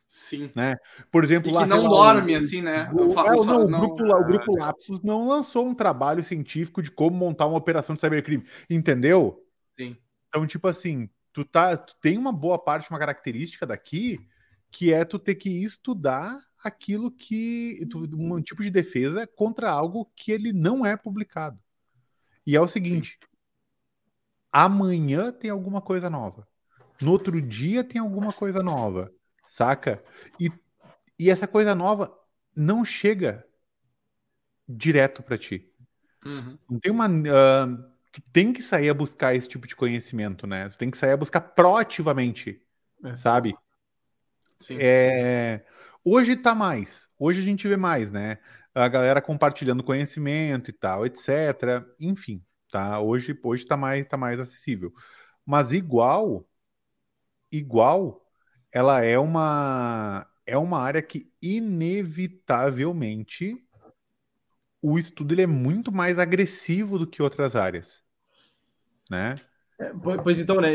Sim. Né? Por exemplo, e lá, que não dorme, assim, né? O, é, não, não, o, grupo, o grupo Lapsus não lançou um trabalho científico de como montar uma operação de cybercrime, entendeu? Sim. Então, tipo assim, tu, tá, tu tem uma boa parte, uma característica daqui, que é tu ter que estudar aquilo que. Tu, um tipo de defesa contra algo que ele não é publicado. E é o seguinte: Sim. amanhã tem alguma coisa nova. No outro dia tem alguma coisa nova saca? E, e essa coisa nova não chega direto para ti. Uhum. Não tem uma. Uh, tu tem que sair a buscar esse tipo de conhecimento, né? Tu tem que sair a buscar proativamente, é. sabe? Sim. É, hoje tá mais. Hoje a gente vê mais, né? A galera compartilhando conhecimento e tal, etc. Enfim, tá? Hoje, hoje tá mais, tá mais acessível. Mas igual, igual, ela é uma é uma área que inevitavelmente o estudo ele é muito mais agressivo do que outras áreas, né? É, pois então, né?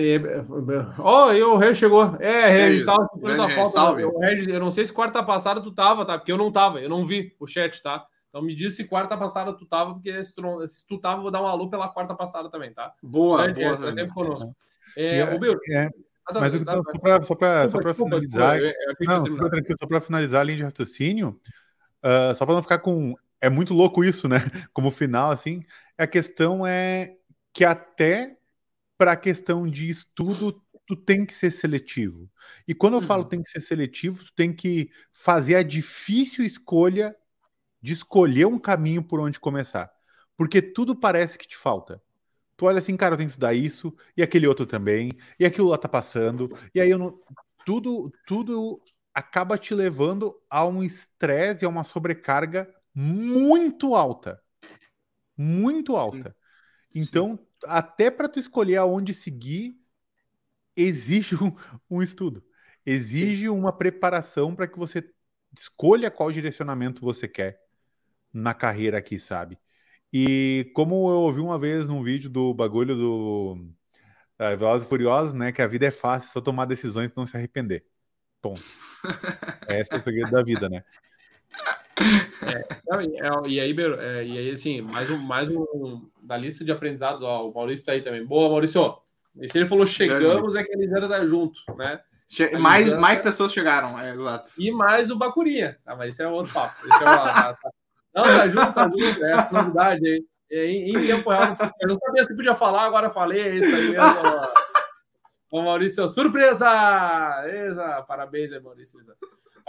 Ó, oh, o Regis chegou. É, Regis, tava a falta. Regis, eu não sei se quarta passada tu tava, tá? Porque eu não tava, eu não vi o chat, tá? Então me diz se quarta passada tu tava, porque se tu, não, se tu tava, vou dar um alô pela quarta passada também, tá? Boa, então, boa. É, sempre conosco. É, é, o Bill, é, mas eu, só para só para só para finalizar, eu, eu não, só para finalizar a linha de raciocínio, uh, só para não ficar com é muito louco isso, né? [laughs] Como final assim, a questão é que até para a questão de estudo tu tem que ser seletivo. E quando eu falo uhum. tem que ser seletivo, tu tem que fazer a difícil escolha de escolher um caminho por onde começar. Porque tudo parece que te falta. Tu olha assim, cara, eu tenho que estudar isso, e aquele outro também, e aquilo lá tá passando, e aí eu não. Tudo, tudo acaba te levando a um estresse e a uma sobrecarga muito alta. Muito alta. Então, Sim. até para tu escolher aonde seguir, exige um, um estudo. Exige Sim. uma preparação para que você escolha qual direcionamento você quer na carreira aqui, sabe? E como eu ouvi uma vez num vídeo do bagulho do uh, Velozes e Furiosos, né? Que a vida é fácil, só tomar decisões e não se arrepender. Ponto. [laughs] Esse é o segredo da vida, né? É, e aí, é, e aí, assim, mais um, mais um da lista de aprendizados, ó, o Maurício tá aí também. Boa, Maurício. E se ele falou chegamos, é que a Lisandra tá junto, né? Che mais, Lisandra... mais pessoas chegaram, é, exato. E mais o Bacurinha. Ah, mas esse é outro papo. É uma, não, tá junto, tá junto. É a novidade aí. Em, em, tempo real, eu não sabia se podia falar, agora falei, é isso aí mesmo. Ô, Maurício, surpresa! Exa, parabéns aí, Maurício.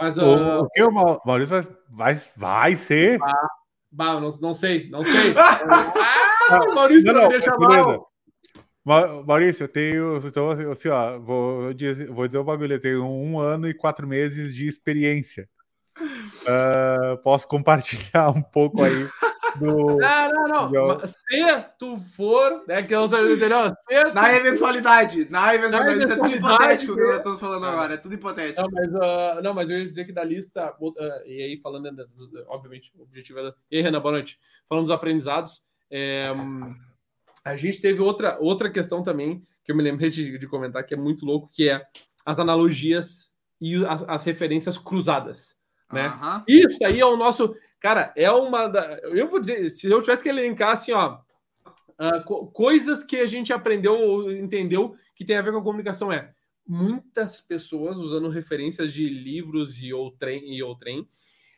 Mas, o, uh, o que o Maurício vai, vai, vai ser? Ah, bah, não, não sei, não sei. [laughs] ah, Maurício não, não, deixa mal. Maurício, eu tenho. Então, assim, ó, vou, dizer, vou dizer o bagulho, eu tenho um ano e quatro meses de experiência. Uh, posso compartilhar um pouco aí do. Não, não, não. Se tu for, né? Que eu sei, entendeu? Se na eventualidade, na eventualidade, isso é tudo hipotético que nós estamos falando agora, é tudo hipotético. Não, mas, uh, não, mas eu ia dizer que da lista, uh, e aí falando, né, obviamente, o objetivo é. E aí, Renan, boa noite. Falando dos aprendizados, é, a gente teve outra, outra questão também, que eu me lembrei de, de comentar, que é muito louco, que é as analogias e as, as referências cruzadas. Né? Uhum. Isso aí é o nosso. Cara, é uma da. Eu vou dizer, se eu tivesse que elencar assim, ó, uh, co coisas que a gente aprendeu ou entendeu que tem a ver com a comunicação é muitas pessoas usando referências de livros e ou trem e ou trem.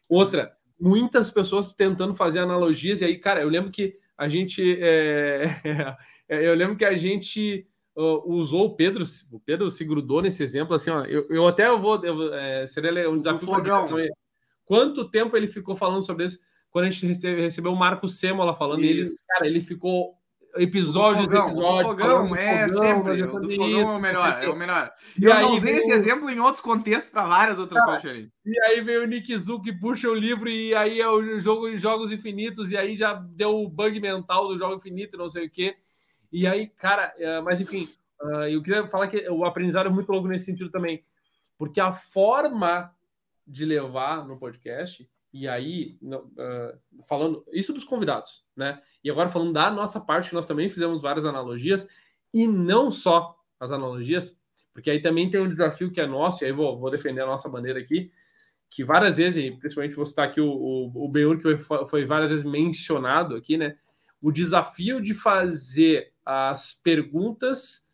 Outra, muitas pessoas tentando fazer analogias, e aí, cara, eu lembro que a gente. É... [laughs] eu lembro que a gente. Uh, usou o Pedro, o Pedro se grudou nesse exemplo, assim, ó, eu, eu até vou, eu, é, seria um desafio para Quanto tempo ele ficou falando sobre isso? Quando a gente recebe, recebeu o Marco Semola falando, ele, cara, ele ficou episódios do fogão, fogão é fogão, sempre. O do fogão é o melhor, é o [laughs] melhor. E eu aí usei veio... esse exemplo em outros contextos para várias outras ah, coisas E aí veio o Nick Zu que puxa o livro e aí é o jogo em Jogos Infinitos e aí já deu o bug mental do Jogo Infinito, não sei o quê. E aí, cara, é, mas enfim, ah, eu queria falar que o aprendizado é muito longo nesse sentido também, porque a forma de levar no podcast, e aí, uh, falando isso dos convidados, né? E agora falando da nossa parte, nós também fizemos várias analogias, e não só as analogias, porque aí também tem um desafio que é nosso, e aí vou, vou defender a nossa bandeira aqui, que várias vezes, principalmente vou citar aqui o, o, o Benhur, que foi, foi várias vezes mencionado aqui, né? O desafio de fazer as perguntas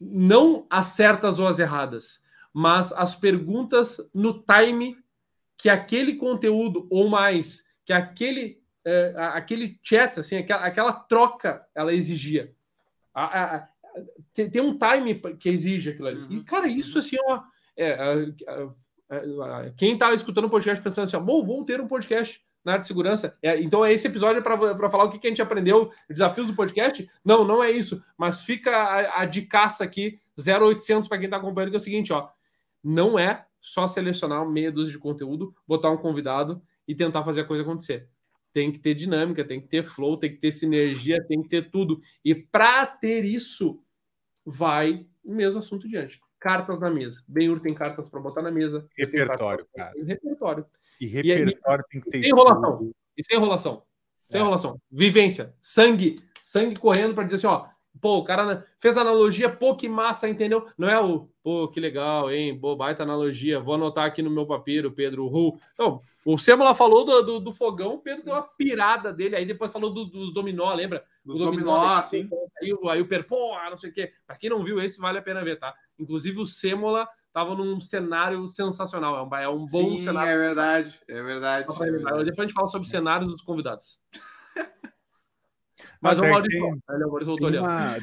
não as certas ou as erradas, mas as perguntas no time que aquele conteúdo ou mais que aquele é, aquele chat assim aquela, aquela, troca ela exigia a, a, a, tem, um time que exige aquilo ali uhum. e cara isso assim ó, é, quem tá escutando o podcast pensando assim ó, bom vou ter um podcast na área de segurança. É, então, esse episódio é para falar o que, que, a gente aprendeu, desafios do podcast? Não, não é isso. Mas fica a, a dicaça aqui, 0800 para quem está acompanhando, que é o seguinte, ó não é só selecionar meia dúzia de conteúdo, botar um convidado e tentar fazer a coisa acontecer. Tem que ter dinâmica, tem que ter flow, tem que ter sinergia, tem que ter tudo. E para ter isso, vai o mesmo assunto diante. cartas na mesa. Benhur tem cartas para botar na mesa. Repertório, cara. Repertório. E repertório e, tem que ter sem enrolação. E sem enrolação. Sem é. enrolação. Vivência. Sangue. Sangue correndo para dizer assim, ó. Pô, o cara fez analogia, pô, que massa, entendeu? Não é o, pô, que legal, hein? Pô, baita analogia. Vou anotar aqui no meu papiro, Pedro. Ru. Então, o Sêmola falou do, do, do, fogão, o Pedro deu uma pirada dele, aí depois falou do, dos dominó, lembra? o dominó, dominó sim. Aí, aí o Pedro, pô, não sei o quê. Pra quem não viu esse, vale a pena ver, tá? Inclusive o Sêmola tava num cenário sensacional. É um, é um bom sim, cenário. É verdade, é verdade, é verdade. Depois a gente fala sobre cenários dos convidados. Mas, Mas o Maurício, tem, o Maurício voltou ali.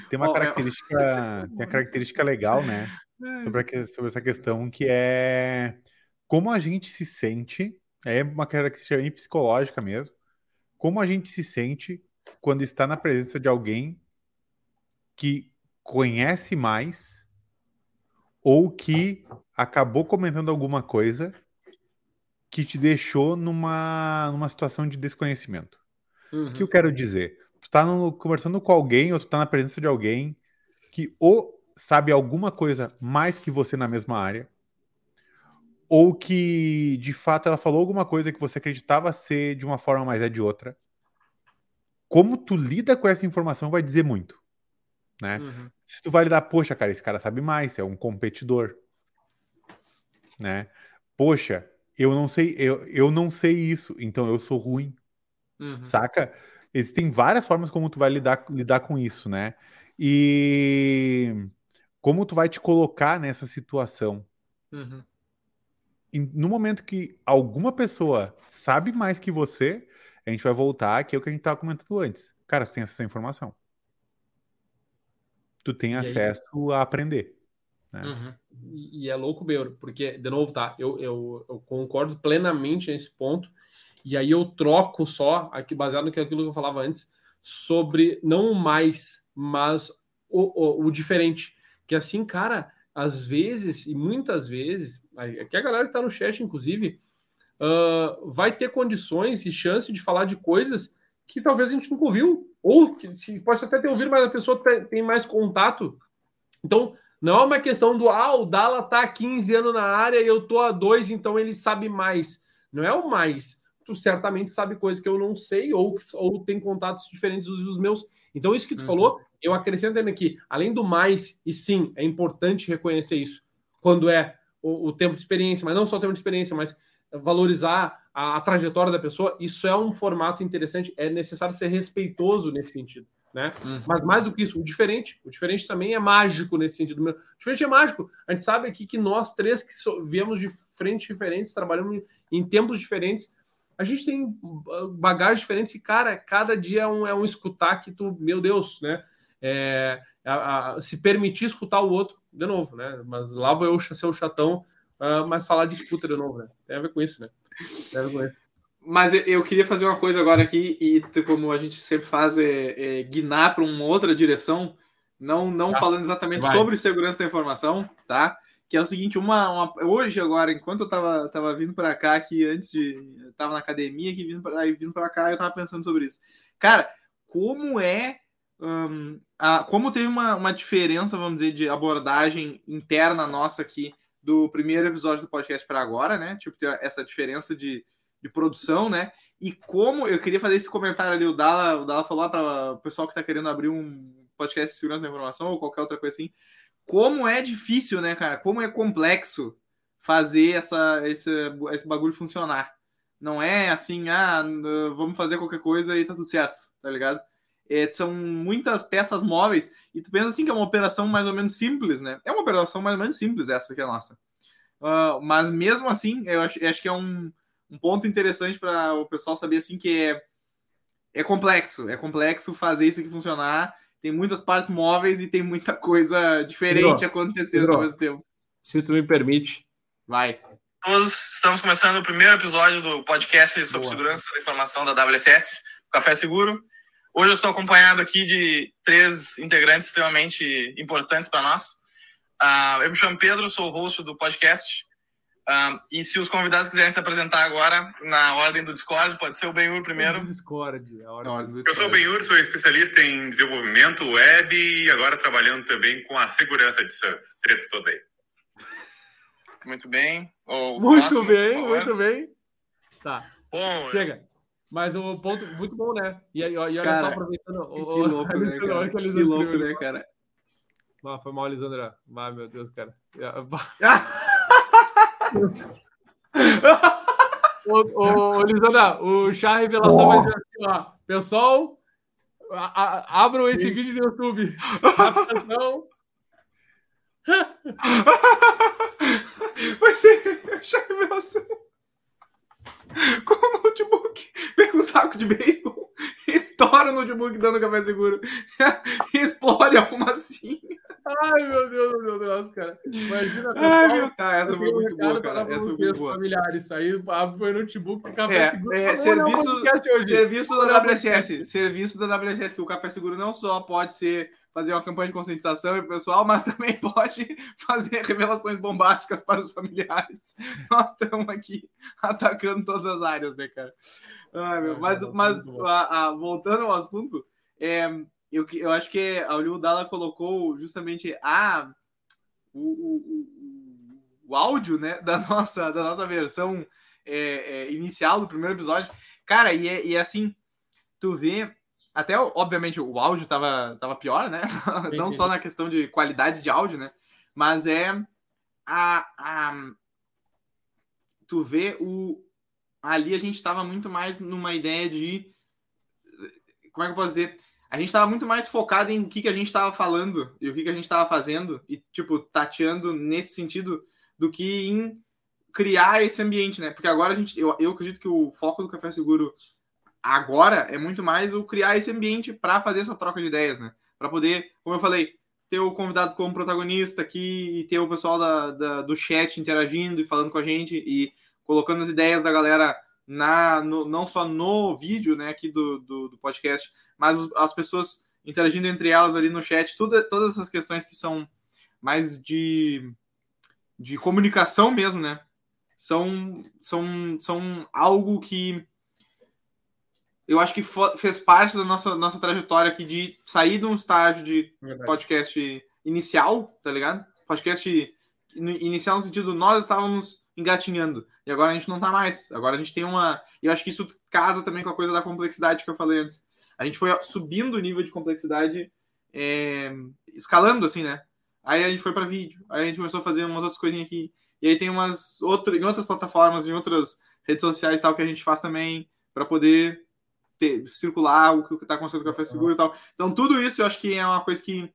Tem uma, característica, tem uma característica legal, né? [laughs] É, sobre, a, sobre essa questão que é como a gente se sente, é uma característica bem psicológica mesmo, como a gente se sente quando está na presença de alguém que conhece mais ou que acabou comentando alguma coisa que te deixou numa, numa situação de desconhecimento. Uhum. O que eu quero dizer? Tu tá no, conversando com alguém ou tu tá na presença de alguém que ou sabe alguma coisa mais que você na mesma área, ou que de fato ela falou alguma coisa que você acreditava ser de uma forma, mas é de outra. Como tu lida com essa informação vai dizer muito, né? Uhum. Se tu vai lidar, poxa, cara, esse cara sabe mais, é um competidor, né? Poxa, eu não sei, eu, eu não sei isso, então eu sou ruim, uhum. saca? Existem várias formas como tu vai lidar, lidar com isso, né? E como tu vai te colocar nessa situação. Uhum no momento que alguma pessoa sabe mais que você, a gente vai voltar que é o que a gente estava comentando antes. Cara, tu tem acesso à informação. Tu tem e acesso aí? a aprender. Né? Uhum. E, e, é louco, meu, porque, de novo, tá? Eu, eu, eu, concordo plenamente nesse ponto. E aí eu troco só, aqui baseado no que aquilo que eu falava antes, sobre não o mais, mas o, o, o diferente. Que assim, cara, às vezes, e muitas vezes, aqui a galera que está no chat, inclusive, uh, vai ter condições e chance de falar de coisas que talvez a gente nunca ouviu, ou que se, pode até ter ouvido, mas a pessoa tem, mais contato. Então, não é uma questão do, ah, o Dala está há 15 anos na área e eu tô há dois, então ele sabe mais. Não é o mais. Tu certamente sabe coisas que eu não sei, ou, ou tem contatos diferentes dos meus. Então, isso que tu uhum. falou eu acrescento ainda aqui, além do mais, e sim, é importante reconhecer isso, quando é o, o tempo de experiência, mas não só o tempo de experiência, mas valorizar a, a, trajetória da pessoa, isso é um formato interessante, é necessário ser respeitoso nesse sentido. Né? Uhum. Mas mais do que isso, o diferente, o diferente também é mágico nesse sentido. O diferente é mágico. A gente sabe aqui que nós três que so, viemos de frentes diferentes, trabalhamos em, em tempos diferentes, a gente tem bagagens diferentes e, cara, cada dia é um, é um escutar que tu, meu Deus, né? é, a, a, se permitir escutar o outro de novo, né? Mas lá vou eu ser o chatão, uh, mas falar de de novo, né? Tem a ver com isso, né? Tem a ver com isso. Mas eu queria fazer uma coisa agora aqui, e como a gente sempre faz, é, é guinar para uma outra direção, não, não tá. falando exatamente Vai. sobre segurança da informação, tá? Que é o seguinte, uma, uma hoje agora, enquanto eu tava, tava vindo para cá, que antes de. tava na academia, que vindo para vindo para cá, eu tava pensando sobre isso. Cara, como é um, a, como tem uma, uma diferença, vamos dizer, de abordagem interna nossa aqui do primeiro episódio do podcast para agora, né? Tipo, tem essa diferença de, de produção, né? E como eu queria fazer esse comentário ali, o Dala, o Dala falou para o pessoal que está querendo abrir um podcast de segurança da informação ou qualquer outra coisa assim, como é difícil, né, cara? Como é complexo fazer essa, esse, esse bagulho funcionar. Não é assim, ah, vamos fazer qualquer coisa e tá tudo certo, tá ligado? É, são muitas peças móveis, e tu pensa assim que é uma operação mais ou menos simples, né? É uma operação mais ou menos simples essa que é nossa. Uh, mas mesmo assim, eu acho, eu acho que é um, um ponto interessante para o pessoal saber assim que é, é complexo, é complexo fazer isso aqui funcionar. Tem muitas partes móveis e tem muita coisa diferente Pedro, acontecendo Pedro, ao mesmo tempo. Se tu me permite. Vai. Estamos começando o primeiro episódio do podcast sobre Boa. segurança da informação da WSS, Café Seguro. Hoje eu estou acompanhado aqui de três integrantes extremamente importantes para nós. Uh, eu me chamo Pedro, sou o host do podcast. Uh, e se os convidados quiserem se apresentar agora na ordem do Discord, pode ser o Benhur primeiro. Discord, a ordem do Discord. Eu sou o Benhur, sou especialista em desenvolvimento web e agora trabalhando também com a segurança disso treta toda aí. muito bem. O muito próximo, bem, muito bem. Tá. Bom, Chega. Mas o ponto, muito bom, né? E, e, e olha cara, só, aproveitando. Que, o, [laughs] que louco, né, cara? Que, que louco, né, cara? Ah, foi mal, Lisandra. Ah, meu Deus, cara. [laughs] [laughs] ô, ô, Lisandra, o chá revelação oh. vai ser assim, ó. Pessoal, a, a, abram esse Sim. vídeo no YouTube. Atenção. [laughs] vai ser chá revelação com o notebook, pega um taco de beisebol, estoura o notebook dando café seguro [laughs] explode a fumacinha. Ai, meu Deus, meu Deus, cara. Imagina. Ai, meu, tá, essa foi muito boa, cara. Essa foi muito boa. Familiares, aí abre o notebook, café é, seguro. É, serviço, serviço da WSS. Serviço da WSS, que o café seguro não só pode ser fazer uma campanha de conscientização o pessoal, mas também [laughs] pode fazer revelações bombásticas para os familiares. Nós estamos aqui atacando todas as áreas, né, cara? Ai, meu, mas mas a, a, voltando ao assunto, é, eu, eu acho que a Dalla colocou justamente a, o, o, o, áudio né, da, nossa, da nossa versão é, é, inicial do primeiro episódio. Cara, e, é, e é assim, tu vê até, obviamente, o áudio tava, tava pior, né? Sim, [laughs] Não só na questão de qualidade de áudio, né? Mas é a, a tu vê o ali a gente estava muito mais numa ideia de como é que eu posso dizer? A gente estava muito mais focado em o que, que a gente estava falando e o que, que a gente estava fazendo e tipo tateando nesse sentido do que em criar esse ambiente, né? Porque agora a gente eu, eu acredito que o foco do Café Seguro agora é muito mais o criar esse ambiente para fazer essa troca de ideias, né? Para poder, como eu falei, ter o convidado como protagonista aqui e ter o pessoal da, da, do chat interagindo e falando com a gente e colocando as ideias da galera na no, não só no vídeo, né, aqui do, do, do, podcast, mas as pessoas interagindo entre elas ali no chat, tudo, todas essas questões que são mais de, de comunicação mesmo, né? São, são, são algo que eu acho que fez parte da nossa, nossa trajetória aqui de sair de um estágio de Verdade. podcast inicial, tá ligado? Podcast inicial no sentido nós estávamos engatinhando e agora a gente não tá mais. Agora a gente tem uma. E eu acho que isso casa também com a coisa da complexidade que eu falei antes. A gente foi subindo o nível de complexidade, é... escalando assim, né? Aí a gente foi para vídeo, aí a gente começou a fazer umas outras coisinhas aqui. E aí tem umas outras, em outras plataformas, em outras redes sociais tal que a gente faz também para poder ter, circular o que está acontecendo com o Café Seguro e tal. Então, tudo isso eu acho que é uma coisa que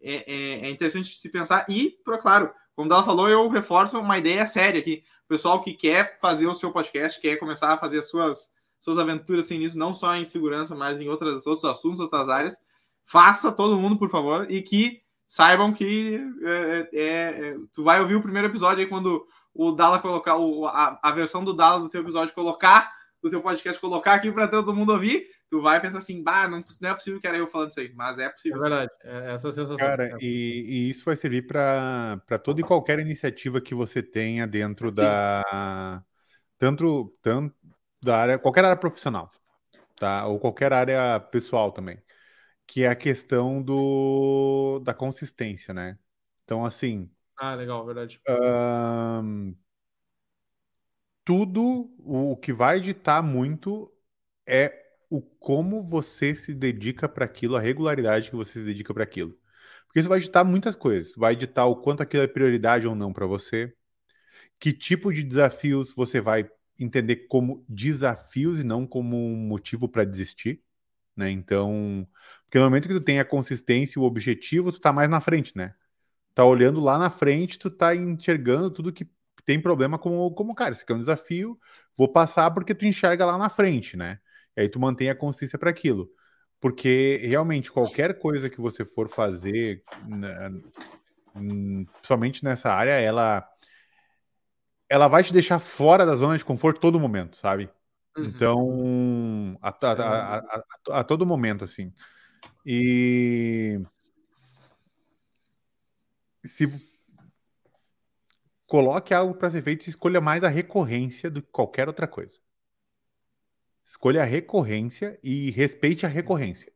é, é, é interessante se pensar. E, claro, como ela falou, eu reforço uma ideia séria aqui. O pessoal que quer fazer o seu podcast, quer começar a fazer as suas, suas aventuras sem isso, não só em segurança, mas em outras, outros assuntos, outras áreas, faça todo mundo, por favor, e que saibam que é, é, é tu vai ouvir o primeiro episódio aí quando o Dala colocar o, a, a versão do Dala do teu episódio colocar do teu podcast, colocar aqui para todo mundo ouvir, tu vai pensar assim, bah, não, não é possível que era eu falando isso aí, mas é possível. É verdade, é essa sensação. Cara, e, e isso vai servir para toda e qualquer iniciativa que você tenha dentro Sim. da. Tanto, tanto da área, qualquer área profissional, tá? Ou qualquer área pessoal também. Que é a questão do, da consistência, né? Então, assim. Ah, legal, verdade. Um, tudo o que vai editar muito é o como você se dedica para aquilo, a regularidade que você se dedica para aquilo. Porque isso vai editar muitas coisas. Vai editar o quanto aquilo é prioridade ou não para você, que tipo de desafios você vai entender como desafios e não como um motivo para desistir, né? Então, porque no momento que tu tem a consistência e o objetivo, tu tá mais na frente, né? Tá olhando lá na frente, tu tá enxergando tudo que tem problema como, como cara, isso aqui é um desafio, vou passar porque tu enxerga lá na frente, né? E aí tu mantém a consciência para aquilo. Porque realmente qualquer coisa que você for fazer, né, somente nessa área, ela ela vai te deixar fora da zona de conforto todo momento, sabe? Uhum. Então, a, a, a, a, todo momento, assim. E se Coloque algo para ser feito escolha mais a recorrência do que qualquer outra coisa. Escolha a recorrência e respeite a recorrência.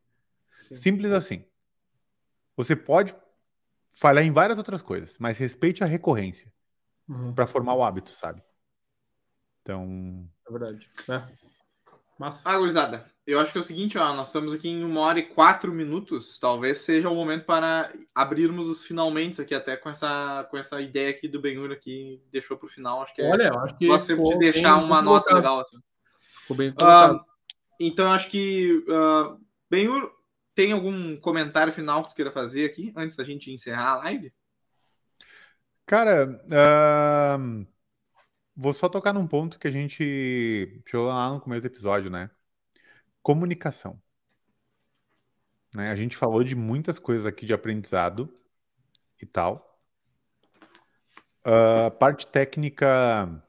Sim. Simples assim. Você pode falhar em várias outras coisas, mas respeite a recorrência. uhum. para formar o hábito, sabe? Então. É verdade. É. Massa. Ah, gurizada, eu acho que é o seguinte, ó, nós estamos aqui em uma hora e quatro minutos. Talvez seja o momento para abrirmos os finalmente aqui, até com essa, com essa ideia aqui do Benhur aqui, deixou para o final. Acho que é. Olha, acho que. Gosto sempre de deixar uma nota legal assim. Ficou bem uh, Então, acho que. Uh, Benhur, tem algum comentário final que tu queira fazer aqui, antes da gente encerrar a live? Cara, uh, vou só tocar num ponto que a gente chegou lá no começo do episódio, né? Comunicação. Né? A gente falou de muitas coisas aqui de aprendizado e tal. A uh, parte técnica,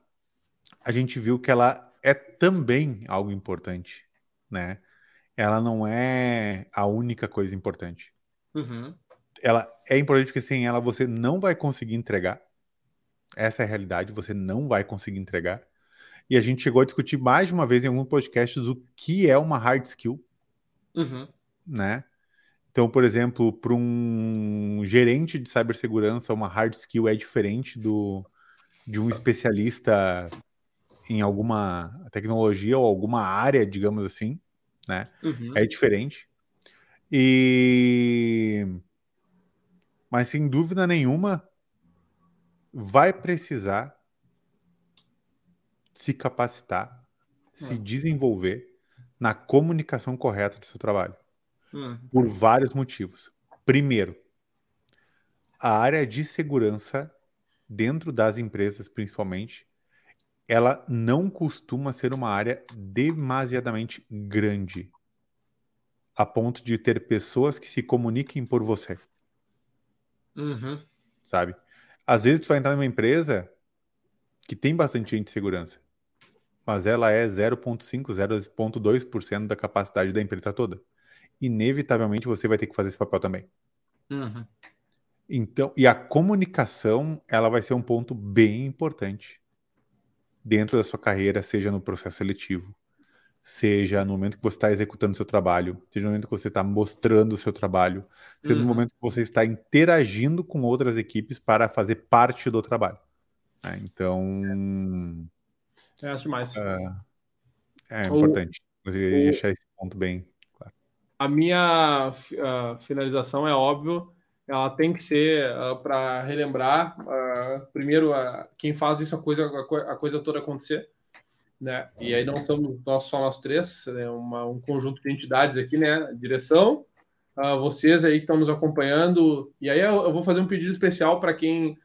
a gente viu que ela é também algo importante, né? ela não é a única coisa importante. Uhum. Ela é importante porque sem ela você não vai conseguir entregar. Essa é a realidade, você não vai conseguir entregar. E a gente chegou a discutir mais de uma vez em alguns podcasts o que é uma hard skill, uhum. né? Então, por exemplo, para um gerente de cibersegurança, uma hard skill é diferente do de um especialista em alguma tecnologia ou alguma área, digamos assim né? Uhum. É diferente. E mas sem dúvida nenhuma vai precisar se capacitar, se uhum. desenvolver na comunicação correta do seu trabalho. Uhum. Por vários motivos. Primeiro, a área de segurança dentro das empresas, principalmente, ela não costuma ser uma área demasiadamente grande a ponto de ter pessoas que se comuniquem por você. Uhum. Sabe? Às vezes tu vai entrar numa empresa que tem bastante gente de segurança, mas ela é 0,5, 0,2% da capacidade da empresa toda. Inevitavelmente você vai ter que fazer esse papel também. Uhum. Então, e a comunicação, ela vai ser um ponto bem importante dentro da sua carreira, seja no processo seletivo, seja no momento que você está executando seu trabalho, seja no momento que você está mostrando o seu trabalho, seja uhum. no momento que você está interagindo com outras equipes para fazer parte do trabalho. É, então. É, acho demais. É, é importante. Eu queria deixar esse ponto bem claro. A minha uh, finalização é óbvio ela tem que ser uh, ah, para relembrar uh, primeiro uh, quem faz isso a coisa a, coisa toda acontecer né? E aí não estamos nós só nós três é uma, um conjunto de entidades aqui né? Direção vocês aí que estão nos acompanhando. E aí eu, eu vou fazer um pedido especial para quem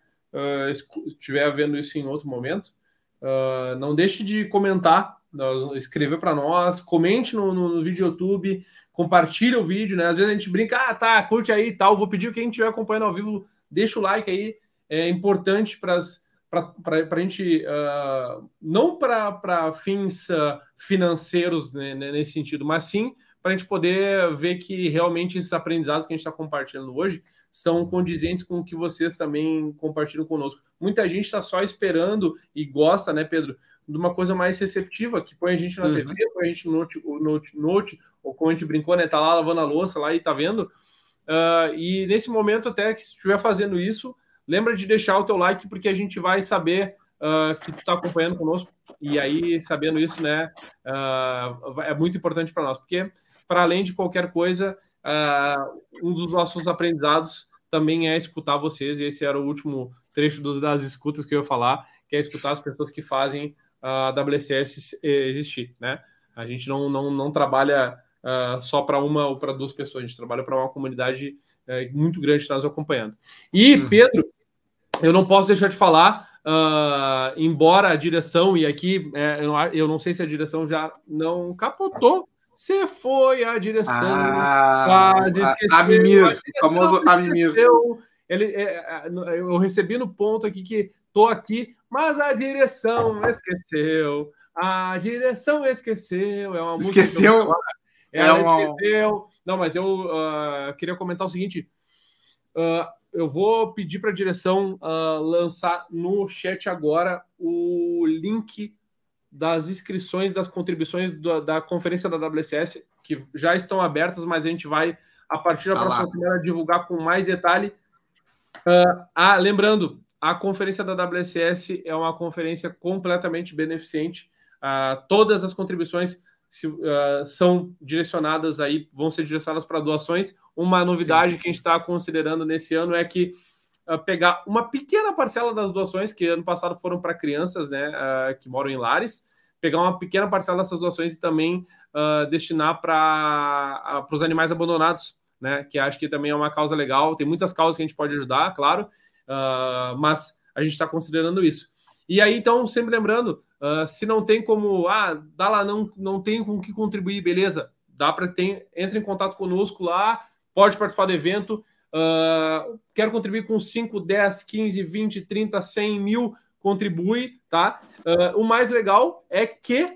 estiver vendo isso em outro momento. Não deixe de comentar escrever para nós comente no, no, no vídeo YouTube compartilha o vídeo, né? Às vezes a gente brinca, ah, tá, curte aí e tal. Vou pedir que quem estiver acompanhando ao vivo, deixa o like aí. É importante para a gente, uh, não para fins uh, financeiros né, nesse sentido, mas sim para a gente poder ver que realmente esses aprendizados que a gente está compartilhando hoje são condizentes com o que vocês também compartilham conosco. Muita gente está só esperando e gosta, né, Pedro, de uma coisa mais receptiva, que põe a gente na uhum. TV, põe a gente no note, note, note, ou como a gente brincou, né? Tá lá lavando a louça lá e tá vendo. Uh, e nesse momento, até que se estiver fazendo isso, lembra de deixar o teu like, porque a gente vai saber uh, que tu está acompanhando conosco. E aí, sabendo isso, né, uh, é muito importante para nós, porque para além de qualquer coisa, um dos nossos aprendizados também é escutar vocês, e esse era o último trecho das escutas que eu ia falar, que é escutar as pessoas que fazem a WCS existir, né? A gente não, não, não trabalha uh, só para uma ou para duas pessoas, a gente trabalha para uma comunidade uh, muito grande que está nos acompanhando. E, uhum. Pedro, eu não posso deixar de falar, uh, embora a direção, e aqui é, eu, não, eu não sei se a direção já não capotou, você foi a direção, ah, quase esqueceu. A Mimir, o famoso Amimir. Ele, é, é, eu recebi no ponto aqui que tô aqui, mas a direção esqueceu. A direção esqueceu. É uma esqueceu. música. Ela é uma... esqueceu. Não, mas eu uh, queria comentar o seguinte. Uh, eu vou pedir para a direção uh, lançar no chat agora o link das inscrições das contribuições da, da, conferência da WCS, que já estão abertas, mas a gente vai, a partir da tá próxima semana, divulgar com mais detalhe. Uh, ah, lembrando, a conferência da WSS é uma conferência completamente beneficente. Uh, todas as contribuições se, uh, são direcionadas aí, vão ser direcionadas para doações. Uma novidade Sim. que a gente está considerando nesse ano é que uh, pegar uma pequena parcela das doações, que ano passado foram para crianças né, que moram em lares, pegar uma pequena parcela dessas doações e também destinar para os animais abandonados, né? Que acho que também é uma causa legal. Tem muitas causas que a gente pode ajudar, claro, mas a gente está considerando isso. E aí, então, sempre lembrando, Uh, se não tem como, ah, dá lá, não, não tem com que contribuir, beleza. Dá para ter, entra em contato conosco lá, pode participar do evento. Uh, quero contribuir com 5, 10, 15, 20, 30, 100 mil, contribui, tá? Uh, o mais legal é que,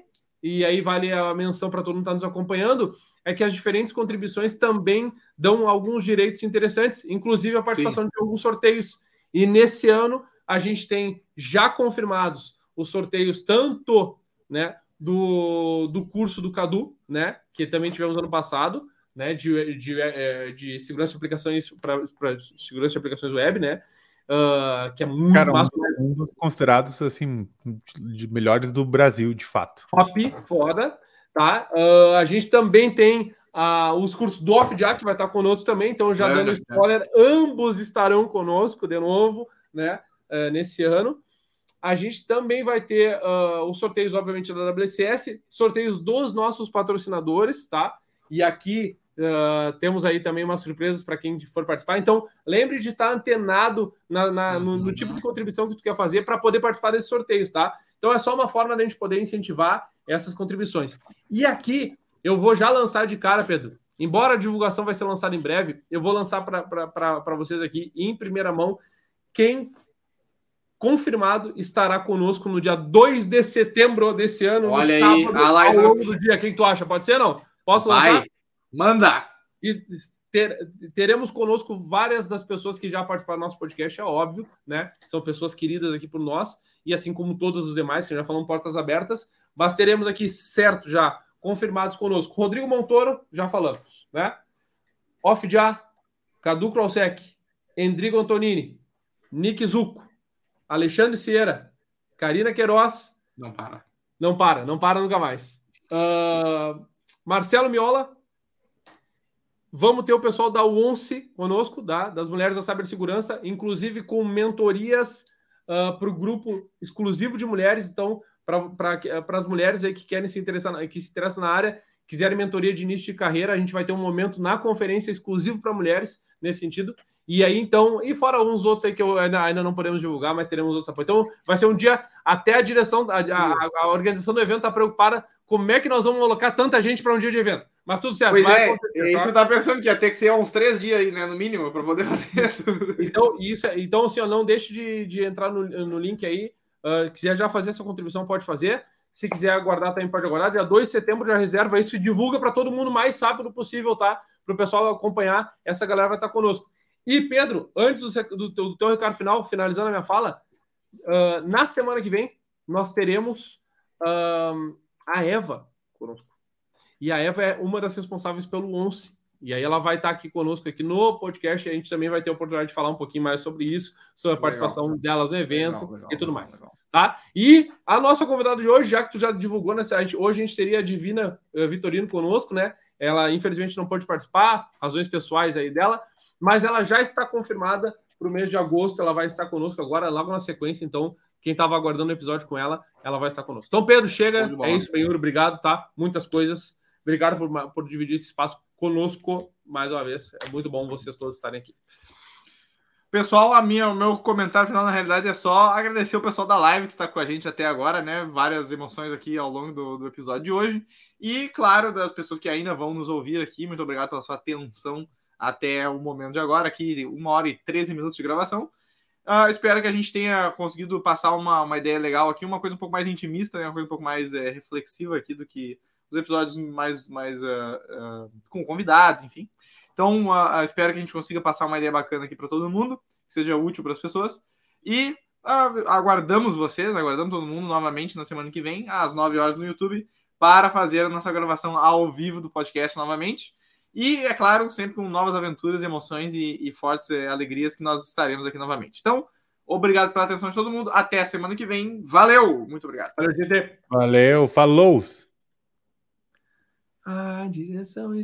e aí vale a menção para todo mundo que está nos acompanhando, é que as diferentes contribuições também dão alguns direitos interessantes, inclusive a participação Sim. de alguns sorteios. E nesse ano a gente tem já confirmados os sorteios tanto né, do, do curso do Cadu, né, que também tivemos ano passado, né, de, de, é, de segurança de aplicações para segurança de aplicações web, né, uh, que é muito Cara, massa. Um dos considerados assim de melhores do Brasil, de fato. Top, foda, tá? Uh, a gente também tem uh, os cursos do OffJA que vai estar conosco também, então já é, dando spoiler, é. ambos estarão conosco de novo, né, uh, nesse ano. A gente também vai ter uh, os sorteios, obviamente, da WCS, sorteios dos nossos patrocinadores, tá? E aqui uh, temos aí também umas surpresas para quem for participar. Então, lembre de estar antenado na, na, no, no, tipo de contribuição que tu quer fazer para poder participar desses sorteios, tá? Então, é só uma forma da gente poder incentivar essas contribuições. E aqui, eu vou já lançar de cara, Pedro. Embora a divulgação vai ser lançada em breve, eu vou lançar para vocês aqui em primeira mão quem confirmado, estará conosco no dia 2 de setembro desse ano, Olha no aí, sábado, ao longo do dia. Quem tu acha? Pode ser, não? Posso Vai. lançar? Manda! Ter, teremos conosco várias das pessoas que já participaram do nosso podcast, é óbvio, né? São pessoas queridas aqui por nós, e assim como todos os demais, que já falam portas abertas, mas teremos aqui, certo, já confirmados conosco. Rodrigo Montoro, já falamos, né? Off já, Cadu Krosek, Endrigo Antonini, Nick Zuco, Alexandre Sierra, Karina Queiroz. Não para. Não para, não para nunca mais. Uh, Marcelo Miola. Vamos ter o pessoal da UONCE conosco, da, das Mulheres da Cibersegurança, inclusive com mentorias uh, ah, para o grupo exclusivo de mulheres. Então, para as mulheres aí que querem se interessar, que se interessam na área, quiserem mentoria de início de carreira, a gente vai ter um momento na conferência exclusivo para mulheres nesse sentido. E aí, então, e fora uns outros aí que eu ainda, ainda não podemos divulgar, mas teremos outros apoios. Então, vai ser um dia até a direção, a, a, a organização do evento está preocupada como é que nós vamos colocar tanta gente para um dia de evento. Mas tudo certo. Pois é, é, isso eu estava pensando que ia ter que ser uns três dias aí, né, no mínimo, para poder fazer tudo. [laughs] Então, isso, é, então assim, não deixe de, de entrar no, no link aí. Uh, quiser já fazer essa contribuição, pode fazer. Se quiser aguardar, também pode aguardar. Dia 2 de setembro já reserva isso e divulga para todo mundo mais rápido possível, tá? Para o pessoal acompanhar. Essa galera vai estar conosco. E, Pedro, antes do, do, do teu recado final, finalizando a minha fala, uh, na semana que vem nós teremos uh, a Eva conosco. E a Eva é uma das responsáveis pelo ONCE. E aí ela vai estar aqui conosco aqui no podcast. E a gente também vai ter a oportunidade de falar um pouquinho mais sobre isso, sobre a participação legal. delas no evento legal, legal, e tudo mais. Tá? E a nossa convidada de hoje, já que tu já divulgou nessa, gente, hoje a gente teria a Divina uh, Vitorino conosco, né? Ela infelizmente não pôde participar, razões pessoais aí dela, mas ela já está confirmada para o mês de agosto. Ela vai estar conosco agora, logo na sequência. Então, quem estava aguardando o episódio com ela, ela vai estar conosco. Então, Pedro, chega. É isso, Benhur, obrigado, tá? Muitas coisas. Obrigado por, por dividir esse espaço conosco mais uma vez. É muito bom vocês todos estarem aqui. Pessoal, a minha, o meu comentário final, na realidade, é só agradecer o pessoal da live que está com a gente até agora, né? Várias emoções aqui ao longo do, do episódio de hoje. E, claro, das pessoas que ainda vão nos ouvir aqui, muito obrigado pela sua atenção até o momento de agora, aqui uma hora e 13 minutos de gravação. Uh, espero que a gente tenha conseguido passar uma, uma ideia legal aqui, uma coisa um pouco mais intimista, né? uma coisa um pouco mais é, reflexiva aqui do que os episódios mais, mais uh, uh, com convidados, enfim. Então, espero que a gente consiga passar uma ideia bacana aqui para todo mundo, que seja útil para as pessoas. E aguardamos vocês, aguardamos todo mundo novamente na semana que vem, às 9 horas no YouTube, para fazer a nossa gravação ao vivo do podcast novamente. E, é claro, sempre com novas aventuras, emoções e, e fortes é, alegrias que nós estaremos aqui novamente. Então, Obrigado pela atenção de todo mundo. Até a semana que vem. Valeu! Muito obrigado. Valeu, gente. Valeu, falou! A direção